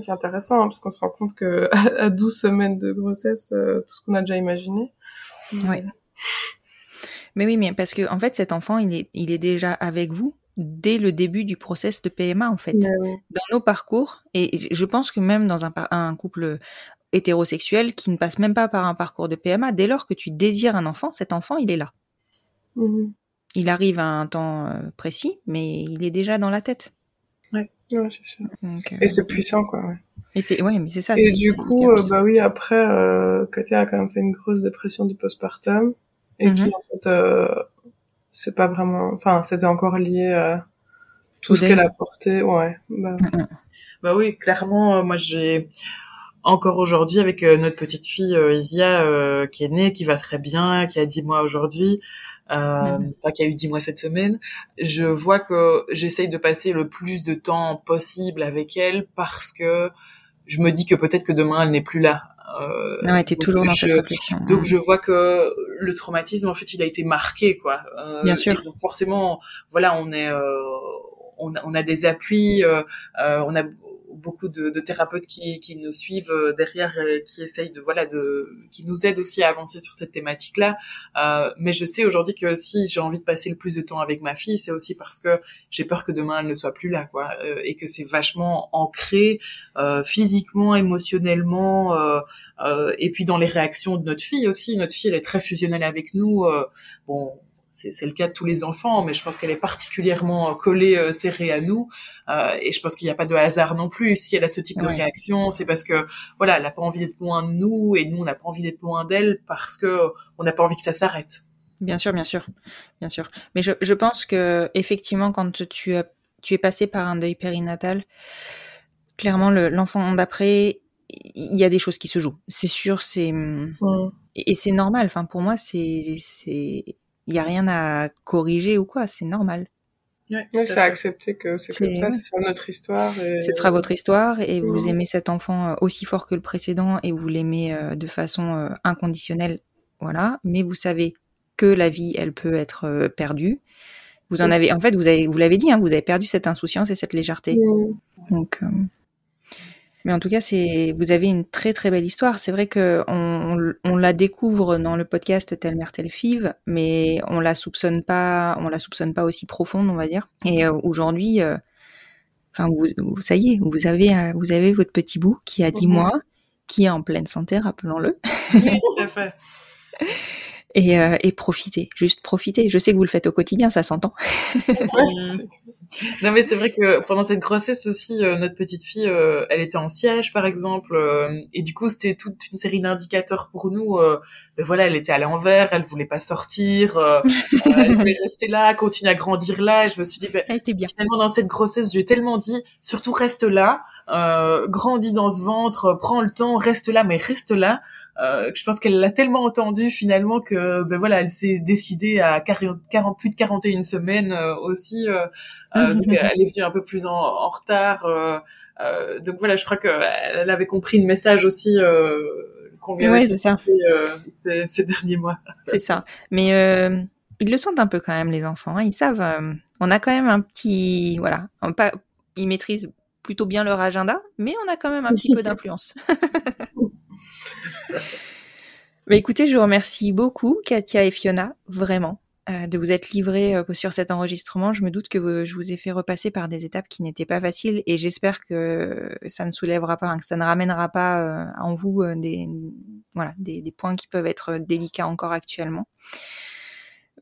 c'est intéressant hein, parce qu'on se rend compte que à 12 semaines de grossesse, euh, tout ce qu'on a déjà imaginé. Oui. Mais oui, mais parce que en fait, cet enfant, il est, il est déjà avec vous dès le début du process de PMA, en fait, dans nos parcours. Et je pense que même dans un, un couple hétérosexuel qui ne passe même pas par un parcours de PMA, dès lors que tu désires un enfant, cet enfant, il est là. Mm-hmm. Il arrive à un temps euh, précis, mais il est déjà dans la tête. Ouais, c'est sûr. Euh, et c'est puissant, quoi. Ouais. Et c'est ouais, mais c'est ça. Et du coup, euh, bah oui, après, euh, Katia a quand même fait une grosse dépression du postpartum et qui mhm. en fait, c'est pas vraiment, enfin, c'était encore lié à tout ce qu'elle a porté, ouais. Bah, mhm. bah oui, clairement, moi j'ai encore aujourd'hui avec notre petite fille Isia qui est née, qui va très bien, qui a 10 mois aujourd'hui euh, mm. qui a eu dix mois cette semaine, je vois que j'essaye de passer le plus de temps possible avec elle parce que je me dis que peut-être que demain elle n'est plus là. Euh, non, toujours dans cette réflexion. Donc je vois que le traumatisme, en fait, il a été marqué, quoi. Euh, Bien sûr. Donc forcément, voilà, on est, euh, on, on a des appuis, euh, euh on a beaucoup de, de thérapeutes qui, qui, nous suivent euh, derrière, qui essayent de voilà de qui nous aident aussi à avancer sur cette thématique-là. Euh, mais je sais aujourd'hui que si j'ai envie de passer le plus de temps avec ma fille, c'est aussi parce que j'ai peur que demain elle ne soit plus là, quoi, euh, et que c'est vachement ancré euh, physiquement, émotionnellement. Et puis dans les réactions de notre fille aussi, notre fille elle est très fusionnelle avec nous. bon, c'est le cas de tous les enfants, mais je pense qu'elle est particulièrement collée, euh, serrée à nous. Euh, et je pense qu'il n'y a pas de hasard non plus. Si elle a ce type de réaction, c'est parce que voilà, elle n'a pas envie d'être loin de nous et nous, on n'a pas envie d'être loin d'elle parce que on n'a pas envie que ça s'arrête. Bien sûr, bien sûr, bien sûr. Mais je, je pense que effectivement, quand tu as tu es passé par un deuil périnatal, clairement l'enfant d'après, il y a des choses qui se jouent. C'est sûr, c'est et, et c'est normal. Enfin, pour moi, c'est il n'y a rien à corriger ou quoi, c'est normal. Oui, il faut accepter que c'est comme ça, c'est notre histoire. Et... Ce sera votre histoire et vous mhm. aimez cet enfant euh, aussi fort que le précédent et vous l'aimez euh, de façon euh, inconditionnelle, voilà. Mais vous savez que la vie, elle peut être perdue. Vous en avez, en fait, vous avez, vous l'avez dit, hein, vous avez perdu cette insouciance et cette légèreté. Donc, mais en tout cas, c'est vous avez une très très belle histoire. C'est vrai que on, on, la découvre dans le podcast Telle mère telle five, mais on la soupçonne pas, on la soupçonne pas aussi profonde, on va dire. Et euh, aujourd'hui, euh, enfin vous, ça y est, vous avez euh, vous avez votre petit bout qui a 10 mhm. mois, qui est en pleine santé, rappelons-le. Oui, tout à fait. et, euh, et profiter, juste profiter. Je sais que vous le faites au quotidien, ça s'entend. non mais c'est vrai que pendant cette grossesse aussi, euh, notre petite fille, euh, elle était en siège par exemple, euh, et du coup c'était toute une série d'indicateurs pour nous. ben voilà, elle était à l'envers, elle voulait pas sortir, elle voulait rester là, continuer à grandir là. Et je me suis dit, ben, elle était bien. Finalement dans cette grossesse, je lui ai tellement dit, surtout reste là, grandis dans ce ventre, prends le temps, reste là, mais reste là. Je pense qu'elle l'a tellement entendu finalement que ben voilà, elle s'est décidée à 40, 40 plus de 41 semaines aussi euh, donc elle est venue un peu plus en, en retard. Euh, euh, donc voilà, je crois qu'elle avait compris le message aussi combien ouais, c'est ça. Ces, ces, derniers mois. C'est ça. Mais ils le sentent un peu quand même les enfants. Hein. Ils savent. on a quand même un petit voilà. Pas, ils maîtrisent plutôt bien leur agenda, mais on a quand même un petit peu d'influence. Mais écoutez, je vous remercie beaucoup, Katia et Fiona, vraiment. Euh, de vous être livré euh, sur cet enregistrement. Je me doute que je vous ai fait repasser par des étapes qui n'étaient pas faciles et j'espère que ça ne soulèvera pas, que ça ne ramènera pas euh, en vous des, points qui peuvent être délicats encore actuellement.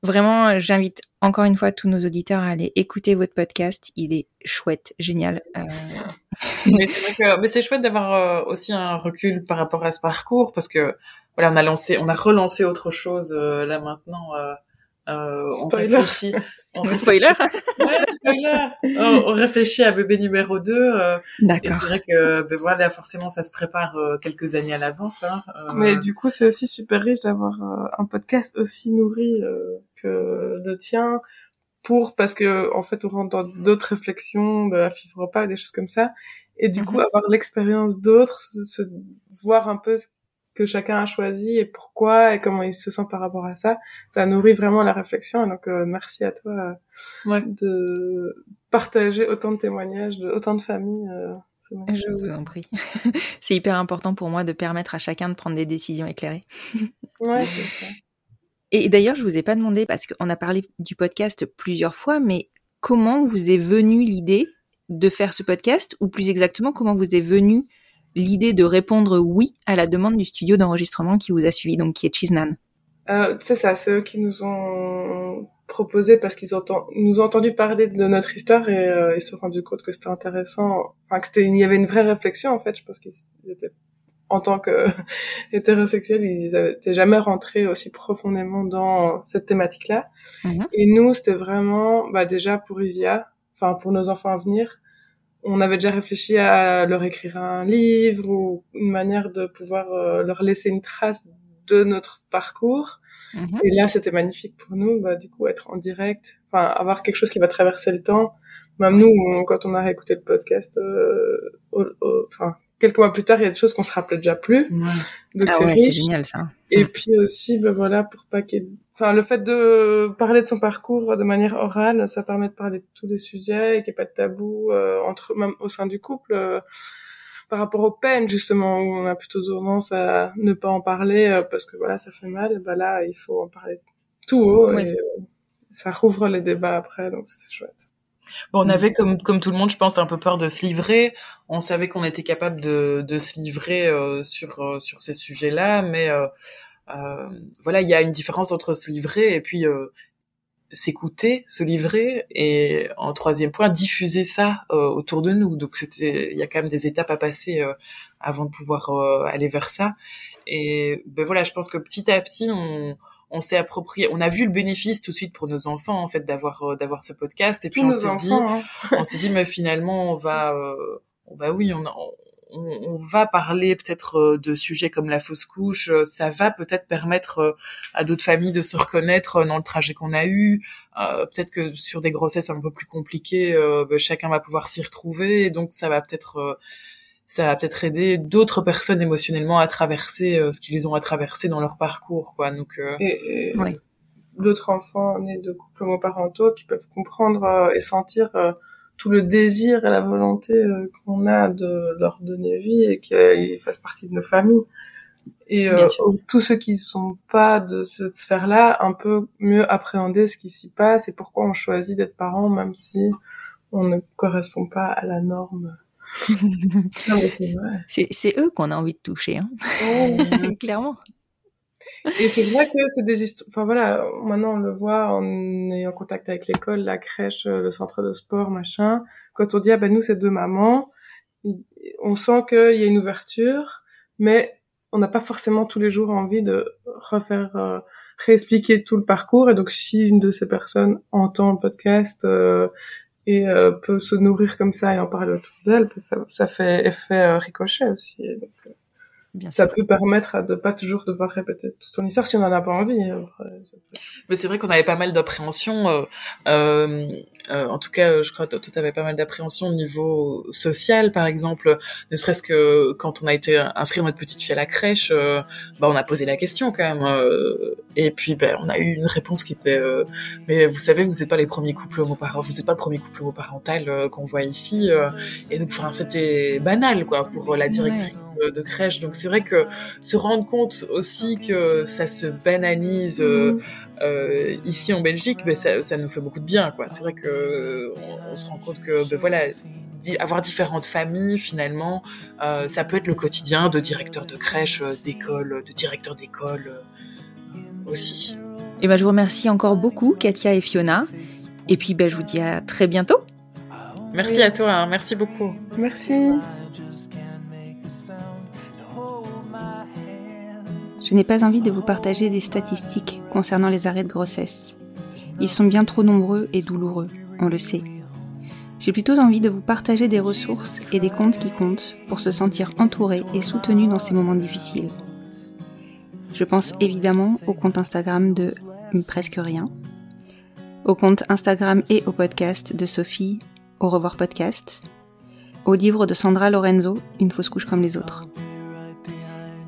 Vraiment, j'invite encore une fois tous nos auditeurs à aller écouter votre podcast. Il est chouette, génial. mais c'est chouette d'avoir aussi un recul par rapport à ce parcours parce que voilà, on a lancé, on a relancé autre chose là maintenant euh, on réfléchit. On spoiler. ouais, spoiler. on, réfléchit à bébé numéro 2. Euh, D'accord. C'est vrai que ben voilà, forcément, ça se prépare euh, quelques années à l'avance. Hein, euh. Mais du coup, c'est aussi super riche d'avoir un podcast aussi nourri que le tien pour parce que en fait, on rentre dans d'autres réflexions de la FIFRE pas, des choses comme ça. Et du coup, mhm. avoir l'expérience d'autres, se, voir un peu ce que chacun a choisi et pourquoi et comment il se sent par rapport à ça. Ça nourrit vraiment la réflexion. Et donc, euh, merci à toi euh, de partager autant de témoignages de autant de familles. Euh, je vous en prie. c'est hyper important pour moi de permettre à chacun de prendre des décisions éclairées. ouais, c'est ça. Et d'ailleurs, je vous ai pas demandé parce qu'on a parlé du podcast plusieurs fois, mais comment vous est venue l'idée de faire ce podcast, ou plus exactement, comment vous est venue l'idée de répondre oui à la demande du studio d'enregistrement qui vous a suivi, donc qui est Chisnan. Euh, c'est ça, c'est eux qui nous ont proposé parce qu'ils ont nous ont entendu parler de notre histoire et euh, ils se sont rendus compte que c'était intéressant, enfin que c'était, il y avait une vraie réflexion en fait. Je pense qu'ils étaient en tant que hétérosexuels, ils n'étaient jamais rentrés aussi profondément dans cette thématique-là. Mhm. Et nous, c'était vraiment, bah déjà pour Isia, enfin pour nos enfants à venir, on avait déjà réfléchi à leur écrire un livre ou une manière de pouvoir euh, leur laisser une trace de notre parcours. Mhm. Et là, c'était magnifique pour nous, bah, du coup, être en direct, enfin, avoir quelque chose qui va traverser le temps. Même nous, quand on a réécouté le podcast, euh, enfin, quelques mois plus tard, il y a des choses qu'on se rappelait déjà plus. Donc ah c'est génial ça. Et puis aussi, ben voilà, pour pas qu'il enfin le fait de parler de son parcours de manière orale, ça permet de parler de tous les sujets et qu'il n'y ait pas de tabou euh, entre même au sein du couple. Euh, par rapport aux peines justement où on a plutôt tendance à ne pas en parler euh, parce que voilà ça fait mal. Bah là il faut en parler tout haut et ça rouvre les débats après donc c'est chouette. Bon, on avait comme comme tout le monde, je pense, un peu peur de se livrer. On savait qu'on était capable de de se livrer sur sur ces sujets-là, mais euh, voilà, il y a une différence entre se livrer et puis euh, s'écouter, se livrer et en troisième point diffuser ça euh, autour de nous. Donc c'était, il y a quand même des étapes à passer euh, avant de pouvoir euh, aller vers ça. Et ben voilà, je pense que petit à petit on, on s'est approprié, on a vu le bénéfice tout de suite pour nos enfants en fait d'avoir d'avoir ce podcast et puis on s'est dit, hein. on s'est dit mais finalement on va, bah oui on, on on, va parler peut-être euh, de sujets comme la fausse couche, euh, ça va peut-être permettre euh, à d'autres familles de se reconnaître dans le trajet qu'on a eu. peut-être que sur des grossesses un peu plus compliquées, ben, chacun va pouvoir s'y retrouver, et donc ça va peut-être ça va peut-être aider d'autres personnes émotionnellement à traverser ce qu'ils ont à traverser dans leur parcours, quoi. Donc et, d'autres enfants nés de couples homoparentaux qui peuvent comprendre et sentir tout le désir et la volonté euh, qu'on a de leur donner vie et qu'ils fassent partie de nos familles. Et euh, tous ceux qui sont pas de cette sphère-là, un peu mieux appréhender ce qui s'y passe et pourquoi on choisit d'être parent, même si on ne correspond pas à la norme. c'est eux qu'on a envie de toucher, hein. clairement. Et c'est vrai que c'est des histoires. Enfin voilà, maintenant on le voit en ayant contact avec l'école, la crèche, le centre de sport, machin. Quand on dit ah ben nous c'est deux mamans, on sent qu'il y a une ouverture, mais on n'a pas forcément tous les jours envie de refaire, euh, réexpliquer tout le parcours. Et donc si une de ces personnes entend le podcast euh, et euh, peut se nourrir comme ça et en parler autour d'elle, ça, fait effet ricochet aussi. Ça peut permettre de pas toujours devoir répéter toute son histoire si on en a pas envie. Hein, Mais c'est vrai qu'on avait pas mal d'appréhension. Euh, euh, euh, en tout cas, je crois que tu avais pas mal d'appréhension au niveau social, par exemple. Ne serait-ce que quand on a été inscrit notre petite fille à la crèche, euh, bah on a posé la question quand même. Euh, et puis ben on a eu une réponse qui était mais vous savez, vous n'êtes pas les premiers couples homoparentaux, vous n'êtes pas le premier couple homoparental qu'on voit ici. et donc enfin c'était banal quoi pour la directrice de crèche. Donc c'est vrai que se rendre compte aussi que ça se banalise euh, euh, ici en Belgique, ben ça, ça, nous fait beaucoup de bien. quoi. C'est vrai que on, se rend compte que ben voilà avoir différentes familles finalement euh, ça peut être le quotidien de directeur de crèche d'école de directeur d'école aussi et ben je vous remercie encore beaucoup Katia et Fiona et puis ben je vous dis à très bientôt merci à toi hein. merci beaucoup merci Je n'ai pas envie de vous partager des statistiques concernant les arrêts de grossesse. Ils sont bien trop nombreux et douloureux, on le sait. J'ai plutôt envie de vous partager des ressources et des comptes qui comptent pour se sentir entouré et soutenu dans ces moments difficiles. Je pense évidemment au compte Instagram de Presque Rien, au compte Instagram et au podcast de Sophie, Au revoir podcast, au livre de Sandra Lorenzo, Une fausse couche comme les autres.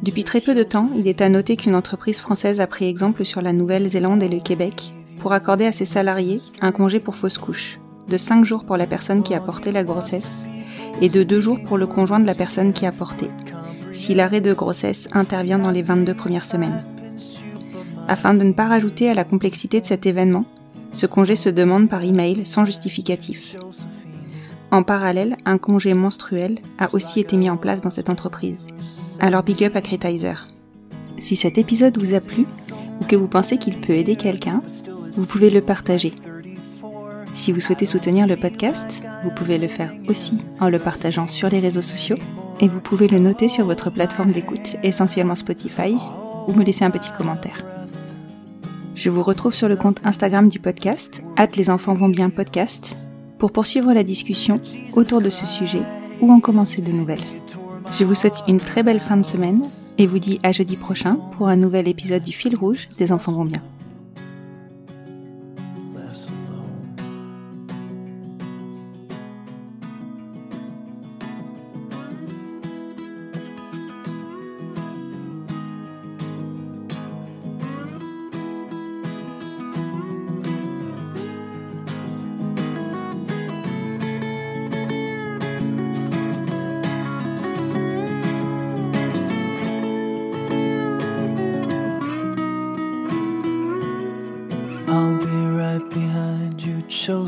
Depuis très peu de temps, il est à noter qu'une entreprise française a pris exemple sur la Nouvelle-Zélande et le Québec pour accorder à ses salariés un congé pour fausse couche, de 5 jours pour la personne qui a porté la grossesse et de 2 jours pour le conjoint de la personne qui a porté, si l'arrêt de grossesse intervient dans les 22 premières semaines. Afin de ne pas rajouter à la complexité de cet événement, ce congé se demande par email sans justificatif. En parallèle, un congé menstruel a aussi été mis en place dans cette entreprise. Alors big up à Critizer. Si cet épisode vous a plu ou que vous pensez qu'il peut aider quelqu'un, vous pouvez le partager. Si vous souhaitez soutenir le podcast, vous pouvez le faire aussi en le partageant sur les réseaux sociaux et vous pouvez le noter sur votre plateforme d'écoute, essentiellement Spotify, ou me laisser un petit commentaire. Je vous retrouve sur le compte Instagram du podcast, hâte les enfants vont bien podcast, pour poursuivre la discussion autour de ce sujet ou en commencer de nouvelles. Je vous souhaite une très belle fin de semaine et vous dis à jeudi prochain pour un nouvel épisode du fil rouge des enfants vont bien.